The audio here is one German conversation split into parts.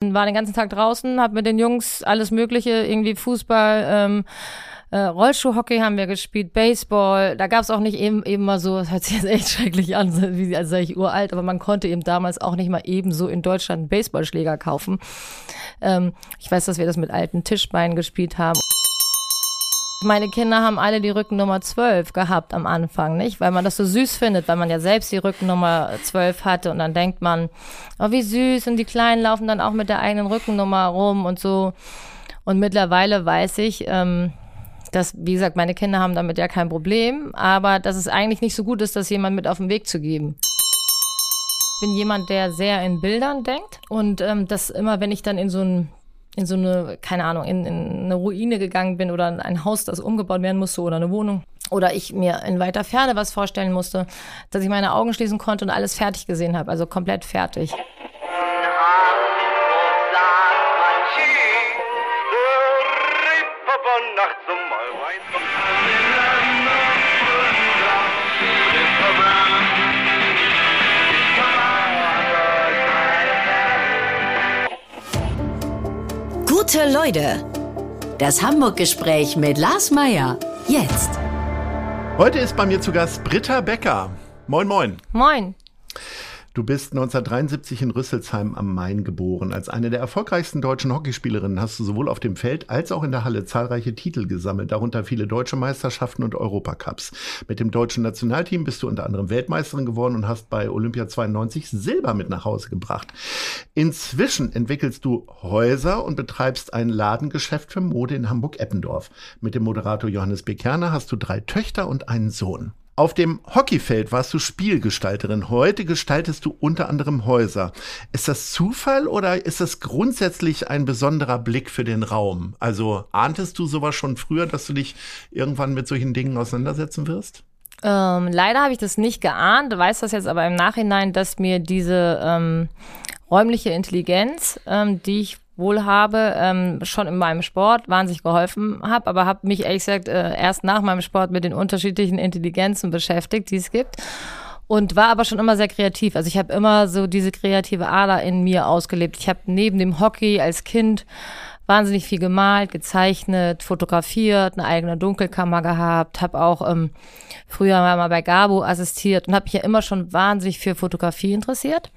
War den ganzen Tag draußen, habe mit den Jungs alles Mögliche, irgendwie Fußball, ähm, äh, Rollschuhhockey haben wir gespielt, Baseball. Da gab es auch nicht eben, eben mal so, das hört sich jetzt echt schrecklich an, wie als sei ich uralt, aber man konnte eben damals auch nicht mal eben so in Deutschland einen Baseballschläger kaufen. Ähm, ich weiß, dass wir das mit alten Tischbeinen gespielt haben. Meine Kinder haben alle die Rückennummer 12 gehabt am Anfang, nicht? Weil man das so süß findet, weil man ja selbst die Rückennummer 12 hatte und dann denkt man, oh, wie süß und die Kleinen laufen dann auch mit der eigenen Rückennummer rum und so. Und mittlerweile weiß ich, ähm, dass, wie gesagt, meine Kinder haben damit ja kein Problem, aber dass es eigentlich nicht so gut ist, das jemand mit auf den Weg zu geben. Ich bin jemand, der sehr in Bildern denkt und ähm, das immer, wenn ich dann in so ein in so eine, keine Ahnung, in, in eine Ruine gegangen bin oder ein Haus, das umgebaut werden musste oder eine Wohnung oder ich mir in weiter Ferne was vorstellen musste, dass ich meine Augen schließen konnte und alles fertig gesehen habe, also komplett fertig. Gute Leute. Das Hamburg-Gespräch mit Lars Meier. Jetzt. Heute ist bei mir zu Gast Britta Becker. Moin, moin. Moin. Du bist 1973 in Rüsselsheim am Main geboren. Als eine der erfolgreichsten deutschen Hockeyspielerinnen hast du sowohl auf dem Feld als auch in der Halle zahlreiche Titel gesammelt, darunter viele deutsche Meisterschaften und Europacups. Mit dem deutschen Nationalteam bist du unter anderem Weltmeisterin geworden und hast bei Olympia 92 Silber mit nach Hause gebracht. Inzwischen entwickelst du Häuser und betreibst ein Ladengeschäft für Mode in Hamburg-Eppendorf. Mit dem Moderator Johannes Bekerner hast du drei Töchter und einen Sohn. Auf dem Hockeyfeld warst du Spielgestalterin. Heute gestaltest du unter anderem Häuser. Ist das Zufall oder ist das grundsätzlich ein besonderer Blick für den Raum? Also ahntest du sowas schon früher, dass du dich irgendwann mit solchen Dingen auseinandersetzen wirst? Ähm, leider habe ich das nicht geahnt, weiß das jetzt aber im Nachhinein, dass mir diese ähm, räumliche Intelligenz, ähm, die ich wohl habe, ähm, schon in meinem Sport wahnsinnig geholfen habe, aber habe mich ehrlich gesagt äh, erst nach meinem Sport mit den unterschiedlichen Intelligenzen beschäftigt, die es gibt. Und war aber schon immer sehr kreativ. Also ich habe immer so diese kreative Ader in mir ausgelebt. Ich habe neben dem Hockey als Kind wahnsinnig viel gemalt, gezeichnet, fotografiert, eine eigene Dunkelkammer gehabt, habe auch ähm, früher mal bei Gabo assistiert und habe mich ja immer schon wahnsinnig für Fotografie interessiert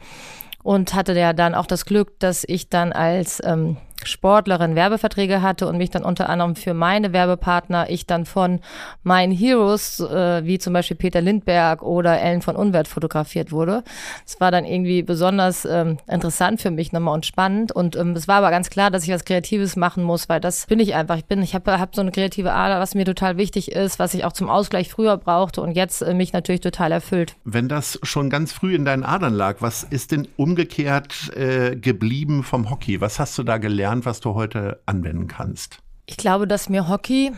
und hatte ja dann auch das Glück, dass ich dann als ähm, Sportlerin Werbeverträge hatte und mich dann unter anderem für meine Werbepartner, ich dann von meinen Heroes, äh, wie zum Beispiel Peter Lindberg oder Ellen von Unwert fotografiert wurde. Es war dann irgendwie besonders ähm, interessant für mich nochmal und spannend. Und ähm, es war aber ganz klar, dass ich was Kreatives machen muss, weil das bin ich einfach. Ich bin, ich habe hab so eine kreative Ader, was mir total wichtig ist, was ich auch zum Ausgleich früher brauchte und jetzt äh, mich natürlich total erfüllt. Wenn das schon ganz früh in deinen Adern lag, was ist denn umgekehrt äh, geblieben vom Hockey? Was hast du da gelernt? Gelernt, was du heute anwenden kannst? Ich glaube, dass mir Hockey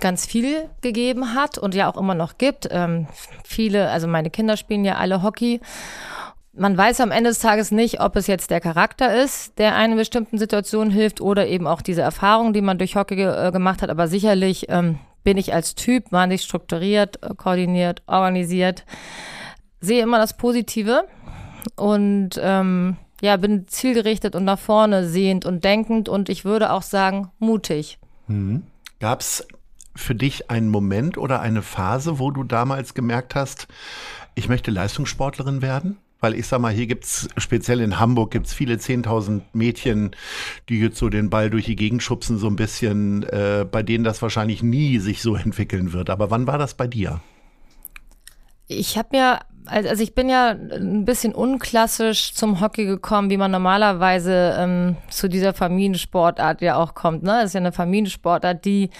ganz viel gegeben hat und ja auch immer noch gibt. Ähm, viele, also meine Kinder spielen ja alle Hockey. Man weiß am Ende des Tages nicht, ob es jetzt der Charakter ist, der einer bestimmten Situation hilft oder eben auch diese Erfahrung, die man durch Hockey ge äh, gemacht hat. Aber sicherlich ähm, bin ich als Typ wahnsinnig strukturiert, äh, koordiniert, organisiert, sehe immer das Positive und ähm, ja, bin zielgerichtet und nach vorne sehend und denkend und ich würde auch sagen, mutig. Mhm. Gab es für dich einen Moment oder eine Phase, wo du damals gemerkt hast, ich möchte Leistungssportlerin werden? Weil ich sag mal, hier gibt's speziell in Hamburg gibt's viele 10.000 Mädchen, die jetzt so den Ball durch die Gegend schubsen, so ein bisschen, äh, bei denen das wahrscheinlich nie sich so entwickeln wird. Aber wann war das bei dir? Ich habe mir also ich bin ja ein bisschen unklassisch zum Hockey gekommen, wie man normalerweise ähm, zu dieser Familiensportart ja auch kommt. Ne? Das ist ja eine Familiensportart, die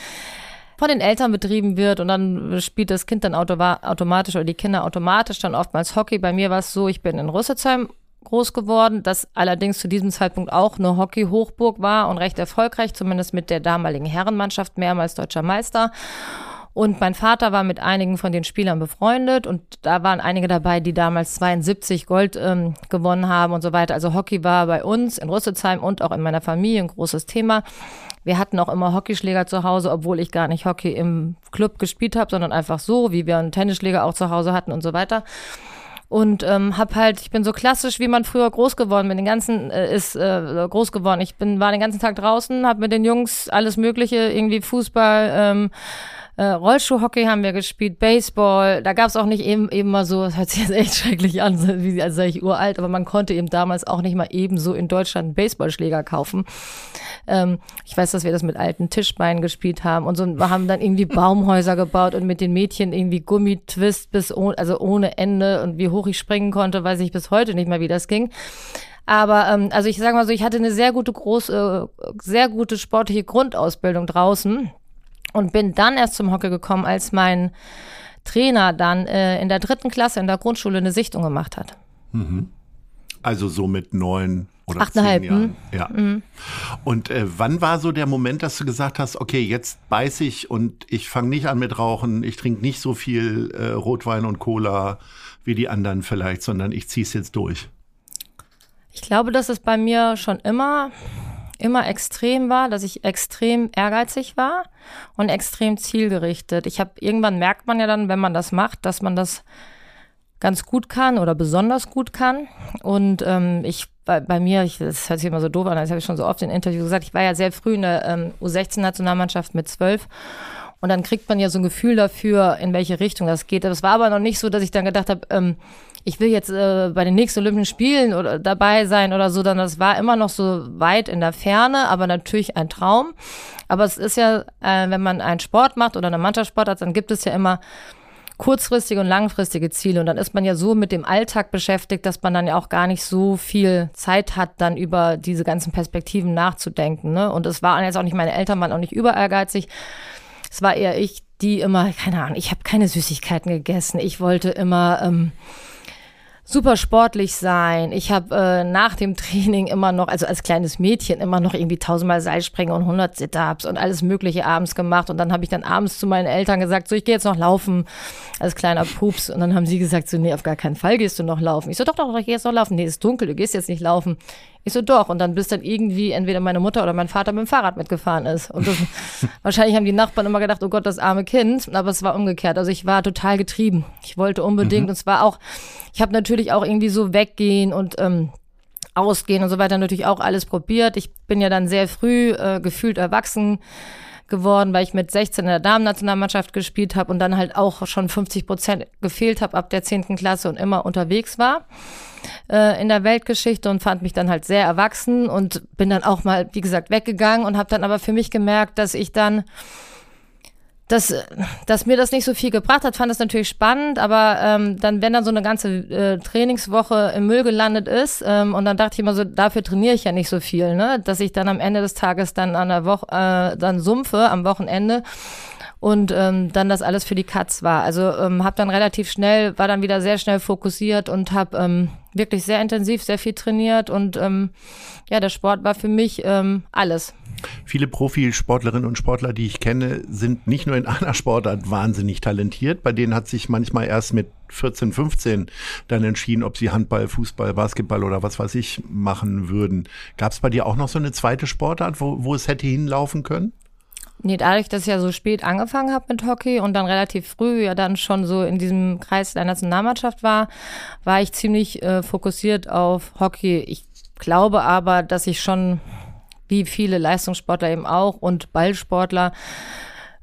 von den Eltern betrieben wird und dann spielt das Kind dann automatisch oder die Kinder automatisch dann oftmals Hockey. Bei mir war es so, ich bin in Rüsselsheim groß geworden, das allerdings zu diesem Zeitpunkt auch eine Hockey-Hochburg war und recht erfolgreich, zumindest mit der damaligen Herrenmannschaft, mehrmals deutscher Meister. Und mein Vater war mit einigen von den Spielern befreundet und da waren einige dabei, die damals 72 Gold ähm, gewonnen haben und so weiter. Also Hockey war bei uns in Rüsselsheim und auch in meiner Familie ein großes Thema. Wir hatten auch immer Hockeyschläger zu Hause, obwohl ich gar nicht Hockey im Club gespielt habe, sondern einfach so, wie wir einen Tennisschläger auch zu Hause hatten und so weiter. und ähm, hab halt, ich bin so klassisch, wie man früher groß geworden bin, den ganzen äh, ist äh, groß geworden. Ich bin war den ganzen Tag draußen, hab mit den Jungs alles Mögliche, irgendwie Fußball, ähm, äh, Rollschuhhockey haben wir gespielt, Baseball. Da gab es auch nicht eben, eben mal so, das hört sich jetzt echt schrecklich an, wie als sei ich uralt, aber man konnte eben damals auch nicht mal eben so in Deutschland einen Baseballschläger kaufen. Ähm, ich weiß, dass wir das mit alten Tischbeinen gespielt haben und so wir haben dann irgendwie Baumhäuser gebaut und mit den Mädchen irgendwie Gummitwist bis oh, also ohne Ende und wie hoch ich springen konnte, weiß ich bis heute nicht mehr, wie das ging. Aber ähm, also ich sage mal so, ich hatte eine sehr gute große, äh, sehr gute sportliche Grundausbildung draußen und bin dann erst zum Hockey gekommen, als mein Trainer dann äh, in der dritten Klasse in der Grundschule eine Sichtung gemacht hat. Mhm. Also so mit neun oder Achteinhalb, zehn Jahren. hm? Ja. Mhm. Und äh, wann war so der Moment, dass du gesagt hast, okay, jetzt beiß ich und ich fange nicht an mit Rauchen, ich trinke nicht so viel äh, Rotwein und Cola wie die anderen vielleicht, sondern ich ziehe es jetzt durch? Ich glaube, dass es bei mir schon immer immer extrem war, dass ich extrem ehrgeizig war und extrem zielgerichtet. Ich habe irgendwann merkt man ja dann, wenn man das macht, dass man das ganz gut kann oder besonders gut kann. Und ähm, ich bei, bei mir, ich, das hört sich immer so doof an, das habe ich schon so oft in Interviews gesagt, ich war ja sehr früh in der ähm, U16-Nationalmannschaft mit zwölf. Und dann kriegt man ja so ein Gefühl dafür, in welche Richtung das geht. Das war aber noch nicht so, dass ich dann gedacht habe, ähm, ich will jetzt äh, bei den nächsten Olympischen Spielen oder dabei sein oder so, sondern das war immer noch so weit in der Ferne, aber natürlich ein Traum. Aber es ist ja, äh, wenn man einen Sport macht oder eine Mannschaftssport hat, dann gibt es ja immer kurzfristige und langfristige Ziele. Und dann ist man ja so mit dem Alltag beschäftigt, dass man dann ja auch gar nicht so viel Zeit hat, dann über diese ganzen Perspektiven nachzudenken. Ne? Und es waren jetzt auch nicht meine Eltern, waren auch nicht über ehrgeizig. Es war eher ich, die immer, keine Ahnung, ich habe keine Süßigkeiten gegessen. Ich wollte immer ähm, super sportlich sein. Ich habe äh, nach dem Training immer noch, also als kleines Mädchen, immer noch irgendwie tausendmal Seilspringen und 100 Sit-Ups und alles Mögliche abends gemacht. Und dann habe ich dann abends zu meinen Eltern gesagt, so, ich gehe jetzt noch laufen als kleiner Pups. Und dann haben sie gesagt, so, nee, auf gar keinen Fall gehst du noch laufen. Ich so, doch, doch, doch ich gehe jetzt noch laufen. Nee, ist dunkel, du gehst jetzt nicht laufen. Ich so, doch. Und dann bis dann irgendwie entweder meine Mutter oder mein Vater mit dem Fahrrad mitgefahren ist. Und das, wahrscheinlich haben die Nachbarn immer gedacht, oh Gott, das arme Kind. Aber es war umgekehrt. Also ich war total getrieben. Ich wollte unbedingt. Mhm. Und es war auch, ich habe natürlich auch irgendwie so weggehen und ähm, ausgehen und so weiter natürlich auch alles probiert. Ich bin ja dann sehr früh äh, gefühlt erwachsen geworden, weil ich mit 16 in der Damen-Nationalmannschaft gespielt habe und dann halt auch schon 50 Prozent gefehlt habe ab der 10. Klasse und immer unterwegs war äh, in der Weltgeschichte und fand mich dann halt sehr erwachsen und bin dann auch mal, wie gesagt, weggegangen und habe dann aber für mich gemerkt, dass ich dann dass, dass mir das nicht so viel gebracht hat, fand es natürlich spannend, aber ähm, dann, wenn dann so eine ganze äh, Trainingswoche im Müll gelandet ist, ähm, und dann dachte ich immer so, dafür trainiere ich ja nicht so viel, ne? Dass ich dann am Ende des Tages dann an der Woche äh, dann sumpfe am Wochenende und ähm, dann das alles für die Katz war. Also ähm, habe dann relativ schnell, war dann wieder sehr schnell fokussiert und habe ähm, wirklich sehr intensiv, sehr viel trainiert und ähm, ja, der Sport war für mich ähm, alles. Viele Profisportlerinnen und Sportler, die ich kenne, sind nicht nur in einer Sportart wahnsinnig talentiert. Bei denen hat sich manchmal erst mit 14, 15 dann entschieden, ob sie Handball, Fußball, Basketball oder was weiß ich machen würden. Gab es bei dir auch noch so eine zweite Sportart, wo, wo es hätte hinlaufen können? Nee, dadurch, dass ich ja so spät angefangen habe mit Hockey und dann relativ früh ja dann schon so in diesem Kreis der Nationalmannschaft war, war ich ziemlich äh, fokussiert auf Hockey. Ich glaube aber, dass ich schon wie viele Leistungssportler eben auch und Ballsportler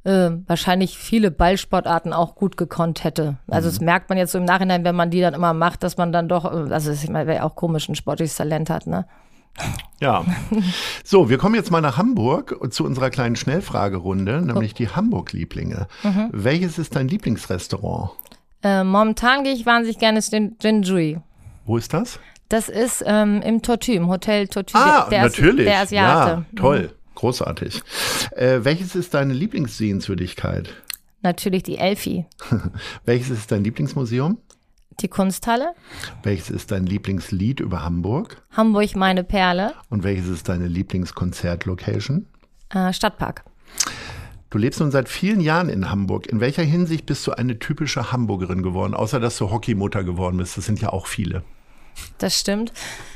äh, wahrscheinlich viele Ballsportarten auch gut gekonnt hätte. Also mhm. das merkt man jetzt so im Nachhinein, wenn man die dann immer macht, dass man dann doch, äh, also ich meine, wer auch komisch ein sportliches Talent hat, ne? Ja. So, wir kommen jetzt mal nach Hamburg zu unserer kleinen Schnellfragerunde, nämlich die Hamburg-Lieblinge. Mhm. Welches ist dein Lieblingsrestaurant? Äh, momentan gehe ich wahnsinnig gerne ins Jinjui. Wo ist das? Das ist ähm, im Tortue, im Hotel Tortue. Ah, der, natürlich. der Asiate. Ja, toll. Mhm. Großartig. Äh, welches ist deine Lieblingssehenswürdigkeit? Natürlich die Elfi. welches ist dein Lieblingsmuseum? Die Kunsthalle. Welches ist dein Lieblingslied über Hamburg? Hamburg, meine Perle. Und welches ist deine Lieblingskonzertlocation? Äh, Stadtpark. Du lebst nun seit vielen Jahren in Hamburg. In welcher Hinsicht bist du eine typische Hamburgerin geworden, außer dass du Hockeymutter geworden bist? Das sind ja auch viele. Das stimmt.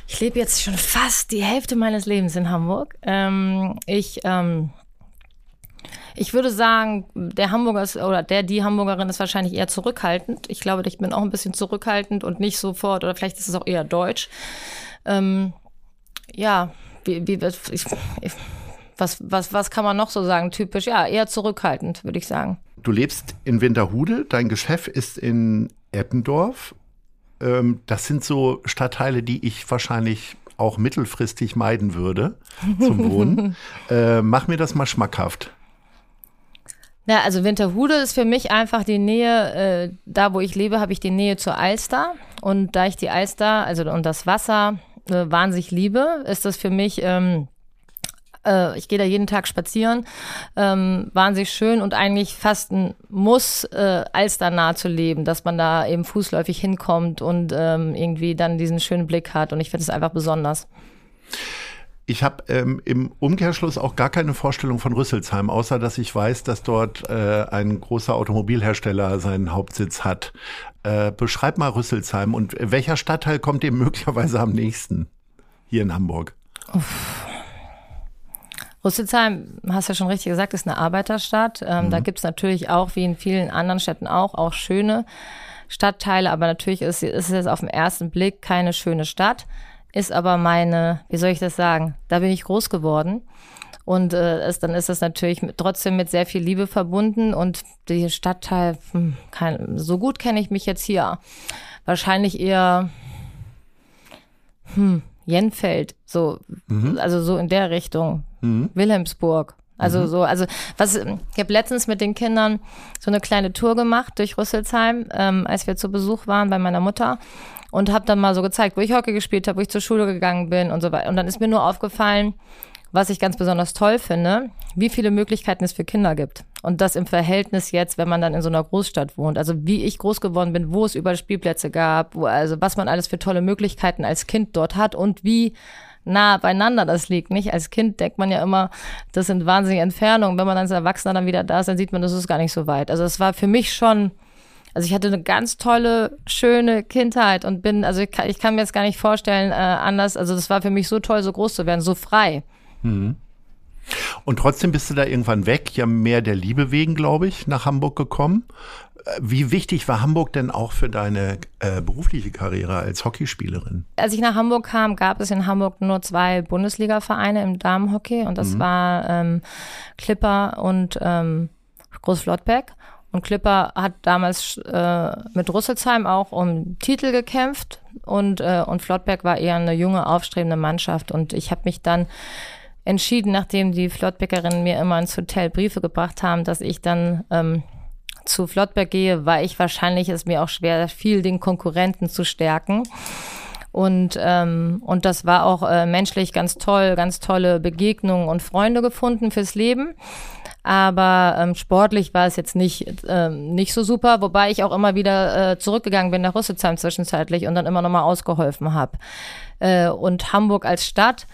Ich lebe jetzt schon fast die Hälfte meines Lebens in Hamburg. Ähm, ich ähm, Ich würde sagen, der Hamburger ist, oder der, die Hamburgerin ist wahrscheinlich eher zurückhaltend. Ich glaube, ich bin auch ein bisschen zurückhaltend und nicht sofort, oder vielleicht ist es auch eher deutsch. Ähm, ja, wie, wie, ich, was, was, was kann man noch so sagen? Typisch, ja, eher zurückhaltend, würde ich sagen. Du lebst in Winterhude, dein Geschäft ist in Eppendorf. Ähm, das sind so Stadtteile, die ich wahrscheinlich auch mittelfristig meiden würde zum Wohnen. äh, mach mir das mal schmackhaft. Ja, also Winterhude ist für mich einfach die Nähe, äh, da wo ich lebe, habe ich die Nähe zur Alster. Und da ich die Alster, also und das Wasser äh, wahnsinnig liebe, ist das für mich, ähm, äh, ich gehe da jeden Tag spazieren, ähm, wahnsinnig schön und eigentlich fast ein Muss, äh, Alster nah zu leben, dass man da eben fußläufig hinkommt und ähm, irgendwie dann diesen schönen Blick hat. Und ich finde es einfach besonders. Ich habe ähm, im Umkehrschluss auch gar keine Vorstellung von Rüsselsheim, außer dass ich weiß, dass dort äh, ein großer Automobilhersteller seinen Hauptsitz hat. Äh, beschreib mal Rüsselsheim und welcher Stadtteil kommt dem möglicherweise am nächsten hier in Hamburg? Uff. Rüsselsheim, hast ja schon richtig gesagt, ist eine Arbeiterstadt. Ähm, mhm. Da gibt's natürlich auch, wie in vielen anderen Städten auch, auch schöne Stadtteile, aber natürlich ist, ist es auf den ersten Blick keine schöne Stadt ist aber meine, wie soll ich das sagen? Da bin ich groß geworden. Und äh, es, dann ist das natürlich mit, trotzdem mit sehr viel Liebe verbunden. Und die Stadtteil, hm, kein, so gut kenne ich mich jetzt hier. Wahrscheinlich eher hm, Jenfeld, so, mhm. also so in der Richtung. Mhm. Wilhelmsburg. Also mhm. so, also was, ich habe letztens mit den Kindern so eine kleine Tour gemacht durch Rüsselsheim, ähm, als wir zu Besuch waren bei meiner Mutter und habe dann mal so gezeigt, wo ich Hockey gespielt habe, wo ich zur Schule gegangen bin und so weiter. Und dann ist mir nur aufgefallen, was ich ganz besonders toll finde, wie viele Möglichkeiten es für Kinder gibt. Und das im Verhältnis jetzt, wenn man dann in so einer Großstadt wohnt. Also wie ich groß geworden bin, wo es überall Spielplätze gab, wo, also was man alles für tolle Möglichkeiten als Kind dort hat und wie nah beieinander das liegt. Nicht als Kind denkt man ja immer, das sind wahnsinnige Entfernungen. Wenn man als Erwachsener dann wieder da ist, dann sieht man, das ist gar nicht so weit. Also es war für mich schon also ich hatte eine ganz tolle, schöne Kindheit und bin, also ich kann, ich kann mir jetzt gar nicht vorstellen, äh, anders. Also das war für mich so toll, so groß zu werden, so frei. Mhm. Und trotzdem bist du da irgendwann weg, ja mehr der Liebe wegen, glaube ich, nach Hamburg gekommen. Äh, wie wichtig war Hamburg denn auch für deine äh, berufliche Karriere als Hockeyspielerin? Als ich nach Hamburg kam, gab es in Hamburg nur zwei Bundesliga-Vereine im Damenhockey und das mhm. war ähm, Clipper und ähm, Großflottbeck. Und Clipper hat damals äh, mit Rüsselsheim auch um Titel gekämpft und, äh, und Flottberg war eher eine junge, aufstrebende Mannschaft. Und ich habe mich dann entschieden, nachdem die Flottbeckerinnen mir immer ins Hotel Briefe gebracht haben, dass ich dann ähm, zu Flottberg gehe, weil ich wahrscheinlich es mir auch schwer fiel, den Konkurrenten zu stärken. Und, ähm, und das war auch äh, menschlich ganz toll, ganz tolle Begegnungen und Freunde gefunden fürs Leben aber ähm, sportlich war es jetzt nicht, ähm, nicht so super, wobei ich auch immer wieder äh, zurückgegangen bin nach Rüsselsheim zwischenzeitlich und dann immer nochmal ausgeholfen habe. Äh, und Hamburg als Stadt,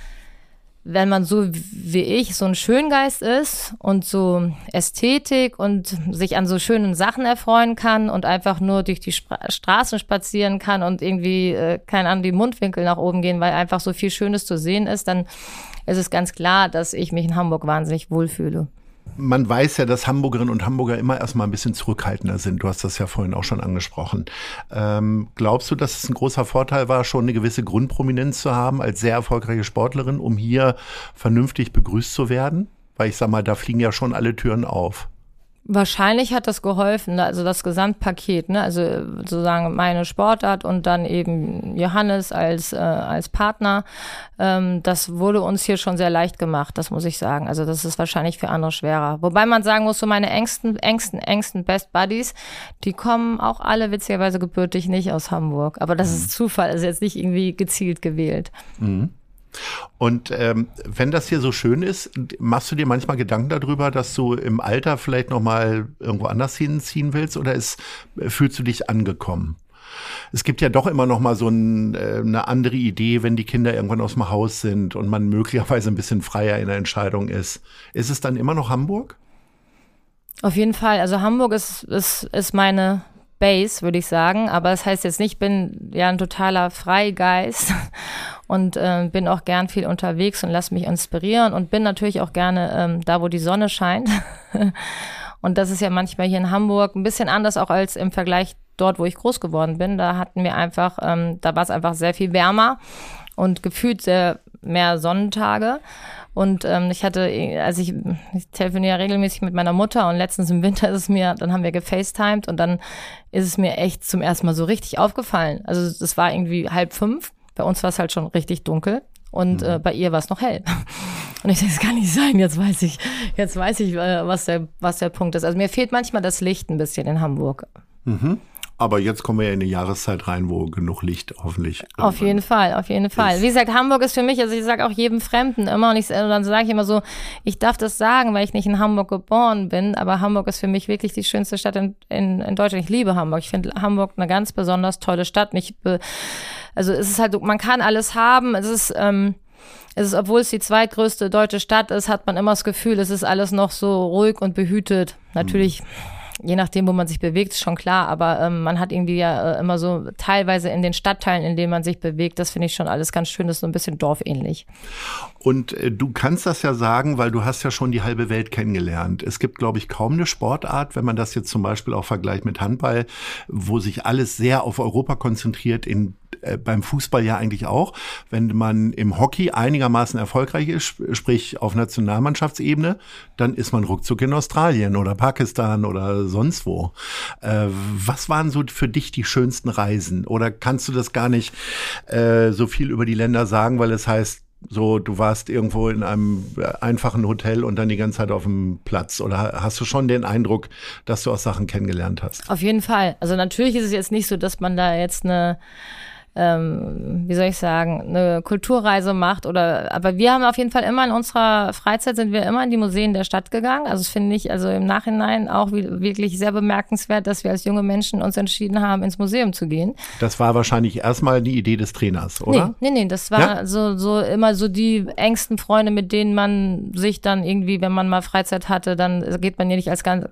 wenn man so wie ich so ein Schöngeist ist und so Ästhetik und sich an so schönen Sachen erfreuen kann und einfach nur durch die Spra Straßen spazieren kann und irgendwie, äh, keine Ahnung, die Mundwinkel nach oben gehen, weil einfach so viel Schönes zu sehen ist, dann ist es ganz klar, dass ich mich in Hamburg wahnsinnig wohlfühle man weiß ja, dass Hamburgerinnen und Hamburger immer erstmal ein bisschen zurückhaltender sind. Du hast das ja vorhin auch schon angesprochen. Ähm, glaubst du, dass es ein großer Vorteil war, schon eine gewisse Grundprominenz zu haben als sehr erfolgreiche Sportlerin, um hier vernünftig begrüßt zu werden? Weil ich sag mal, da fliegen ja schon alle Türen auf. Wahrscheinlich hat das geholfen, ne? also das Gesamtpaket, ne? also sozusagen meine Sportart und dann eben Johannes als, äh, als Partner. Ähm, das wurde uns hier schon sehr leicht gemacht, das muss ich sagen. Also das ist wahrscheinlich für andere schwerer. Wobei man sagen muss, so meine engsten, engsten, engsten Best Buddies, die kommen auch alle witzigerweise gebürtig nicht aus Hamburg. Aber das mhm. ist Zufall, also jetzt nicht irgendwie gezielt gewählt. Mhm. Und ähm, wenn das hier so schön ist, machst du dir manchmal Gedanken darüber, dass du im Alter vielleicht noch mal irgendwo anders hinziehen willst oder ist, fühlst du dich angekommen? Es gibt ja doch immer noch mal so ein, äh, eine andere Idee, wenn die Kinder irgendwann aus dem Haus sind und man möglicherweise ein bisschen freier in der Entscheidung ist. Ist es dann immer noch Hamburg? Auf jeden Fall. Also Hamburg ist, ist, ist meine Base, würde ich sagen. Aber das heißt jetzt nicht, ich bin ja ein totaler Freigeist und äh, bin auch gern viel unterwegs und lasse mich inspirieren und bin natürlich auch gerne ähm, da, wo die Sonne scheint. und das ist ja manchmal hier in Hamburg ein bisschen anders auch als im Vergleich dort, wo ich groß geworden bin. Da hatten wir einfach, ähm, da war es einfach sehr viel wärmer und gefühlt sehr mehr Sonnentage. Und ähm, ich hatte, also ich, ich telefoniere regelmäßig mit meiner Mutter und letztens im Winter ist es mir, dann haben wir gefacetimed und dann ist es mir echt zum ersten Mal so richtig aufgefallen. Also es war irgendwie halb fünf. Bei uns war es halt schon richtig dunkel und mhm. äh, bei ihr war es noch hell. Und ich denke, das kann nicht sein. Jetzt weiß ich, jetzt weiß ich, äh, was der, was der Punkt ist. Also mir fehlt manchmal das Licht ein bisschen in Hamburg. Mhm. Aber jetzt kommen wir ja in eine Jahreszeit rein, wo genug Licht hoffentlich. Auf jeden Fall, auf jeden Fall. Ist. Wie gesagt, Hamburg ist für mich, also ich sage auch jedem Fremden immer, und ich, dann sage ich immer so, ich darf das sagen, weil ich nicht in Hamburg geboren bin, aber Hamburg ist für mich wirklich die schönste Stadt in, in, in Deutschland. Ich liebe Hamburg. Ich finde Hamburg eine ganz besonders tolle Stadt. Ich, also es ist halt, man kann alles haben. Es ist, ähm, es ist, obwohl es die zweitgrößte deutsche Stadt ist, hat man immer das Gefühl, es ist alles noch so ruhig und behütet. Natürlich. Mhm je nachdem, wo man sich bewegt, ist schon klar, aber ähm, man hat irgendwie ja äh, immer so teilweise in den Stadtteilen, in denen man sich bewegt, das finde ich schon alles ganz schön, das ist so ein bisschen dorfähnlich. Und äh, du kannst das ja sagen, weil du hast ja schon die halbe Welt kennengelernt. Es gibt, glaube ich, kaum eine Sportart, wenn man das jetzt zum Beispiel auch vergleicht mit Handball, wo sich alles sehr auf Europa konzentriert, in beim Fußball ja eigentlich auch. Wenn man im Hockey einigermaßen erfolgreich ist, sprich auf Nationalmannschaftsebene, dann ist man ruckzuck in Australien oder Pakistan oder sonst wo. Äh, was waren so für dich die schönsten Reisen? Oder kannst du das gar nicht äh, so viel über die Länder sagen, weil es heißt, so, du warst irgendwo in einem einfachen Hotel und dann die ganze Zeit auf dem Platz? Oder hast du schon den Eindruck, dass du auch Sachen kennengelernt hast? Auf jeden Fall. Also natürlich ist es jetzt nicht so, dass man da jetzt eine ähm, wie soll ich sagen, eine Kulturreise macht oder, aber wir haben auf jeden Fall immer in unserer Freizeit sind wir immer in die Museen der Stadt gegangen. Also das finde ich also im Nachhinein auch wirklich sehr bemerkenswert, dass wir als junge Menschen uns entschieden haben, ins Museum zu gehen. Das war wahrscheinlich erstmal die Idee des Trainers, oder? Nee, nee, nee das war ja? so, so immer so die engsten Freunde, mit denen man sich dann irgendwie, wenn man mal Freizeit hatte, dann geht man ja nicht als ganz,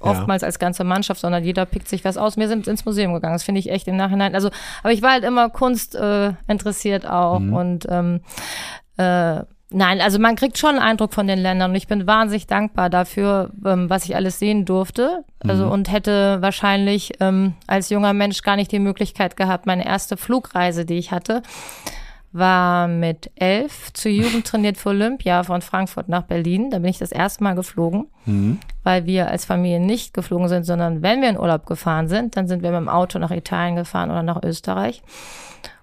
oftmals ja. als ganze Mannschaft, sondern jeder pickt sich was aus. Wir sind ins Museum gegangen. Das finde ich echt im Nachhinein. Also, aber ich war halt immer Kunst äh, interessiert auch mhm. und ähm, äh, Nein, also man kriegt schon einen Eindruck von den Ländern und ich bin wahnsinnig dankbar dafür, ähm, was ich alles sehen durfte. Also mhm. und hätte wahrscheinlich ähm, als junger Mensch gar nicht die Möglichkeit gehabt, meine erste Flugreise, die ich hatte, war mit elf zur Jugend trainiert für Olympia von Frankfurt nach Berlin. Da bin ich das erste Mal geflogen, mhm. weil wir als Familie nicht geflogen sind, sondern wenn wir in Urlaub gefahren sind, dann sind wir mit dem Auto nach Italien gefahren oder nach Österreich.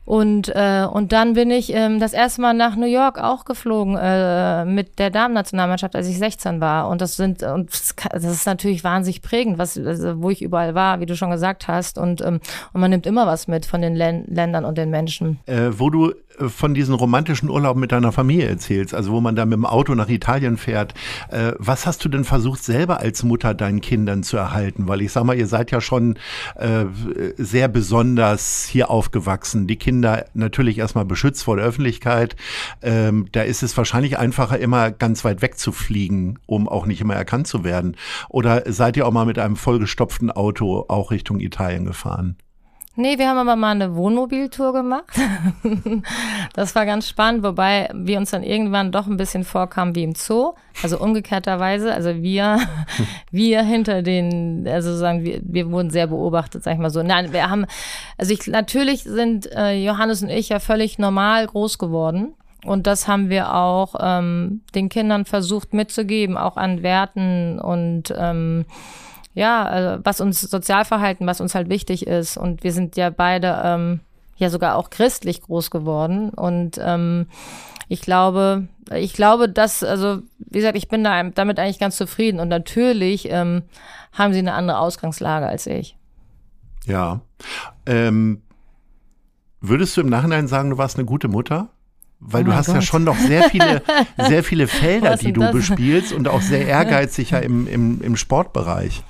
Und, äh, und dann bin ich ähm, das erste Mal nach New York auch geflogen äh, mit der Damen-Nationalmannschaft, als ich 16 war. Und das sind und das ist natürlich wahnsinnig prägend, was, also, wo ich überall war, wie du schon gesagt hast. Und, ähm, und man nimmt immer was mit von den Län Ländern und den Menschen. Äh, wo du von diesen romantischen Urlauben mit deiner Familie erzählst, also wo man da mit dem Auto nach Italien fährt. Äh, was hast du denn versucht, selber als Mutter deinen Kindern zu erhalten? Weil ich sag mal, ihr seid ja schon äh, sehr besonders hier aufgewachsen. Die Kinder natürlich erstmal beschützt vor der Öffentlichkeit. Ähm, da ist es wahrscheinlich einfacher, immer ganz weit weg zu fliegen, um auch nicht immer erkannt zu werden. Oder seid ihr auch mal mit einem vollgestopften Auto auch Richtung Italien gefahren? Nee, wir haben aber mal eine Wohnmobiltour gemacht. das war ganz spannend, wobei wir uns dann irgendwann doch ein bisschen vorkamen wie im Zoo. Also umgekehrterweise. Also wir, wir hinter den, also sagen wir, wir wurden sehr beobachtet, sag ich mal so. Nein, wir haben, also ich, natürlich sind äh, Johannes und ich ja völlig normal groß geworden. Und das haben wir auch ähm, den Kindern versucht mitzugeben, auch an Werten und ähm, ja, also was uns Sozialverhalten, was uns halt wichtig ist. Und wir sind ja beide ähm, ja sogar auch christlich groß geworden. Und ähm, ich glaube, ich glaube, dass, also wie gesagt, ich bin da damit eigentlich ganz zufrieden. Und natürlich ähm, haben sie eine andere Ausgangslage als ich. Ja. Ähm, würdest du im Nachhinein sagen, du warst eine gute Mutter? Weil oh du hast Gott. ja schon noch sehr viele, sehr viele Felder, die du das? bespielst und auch sehr ehrgeizig ja im, im, im Sportbereich.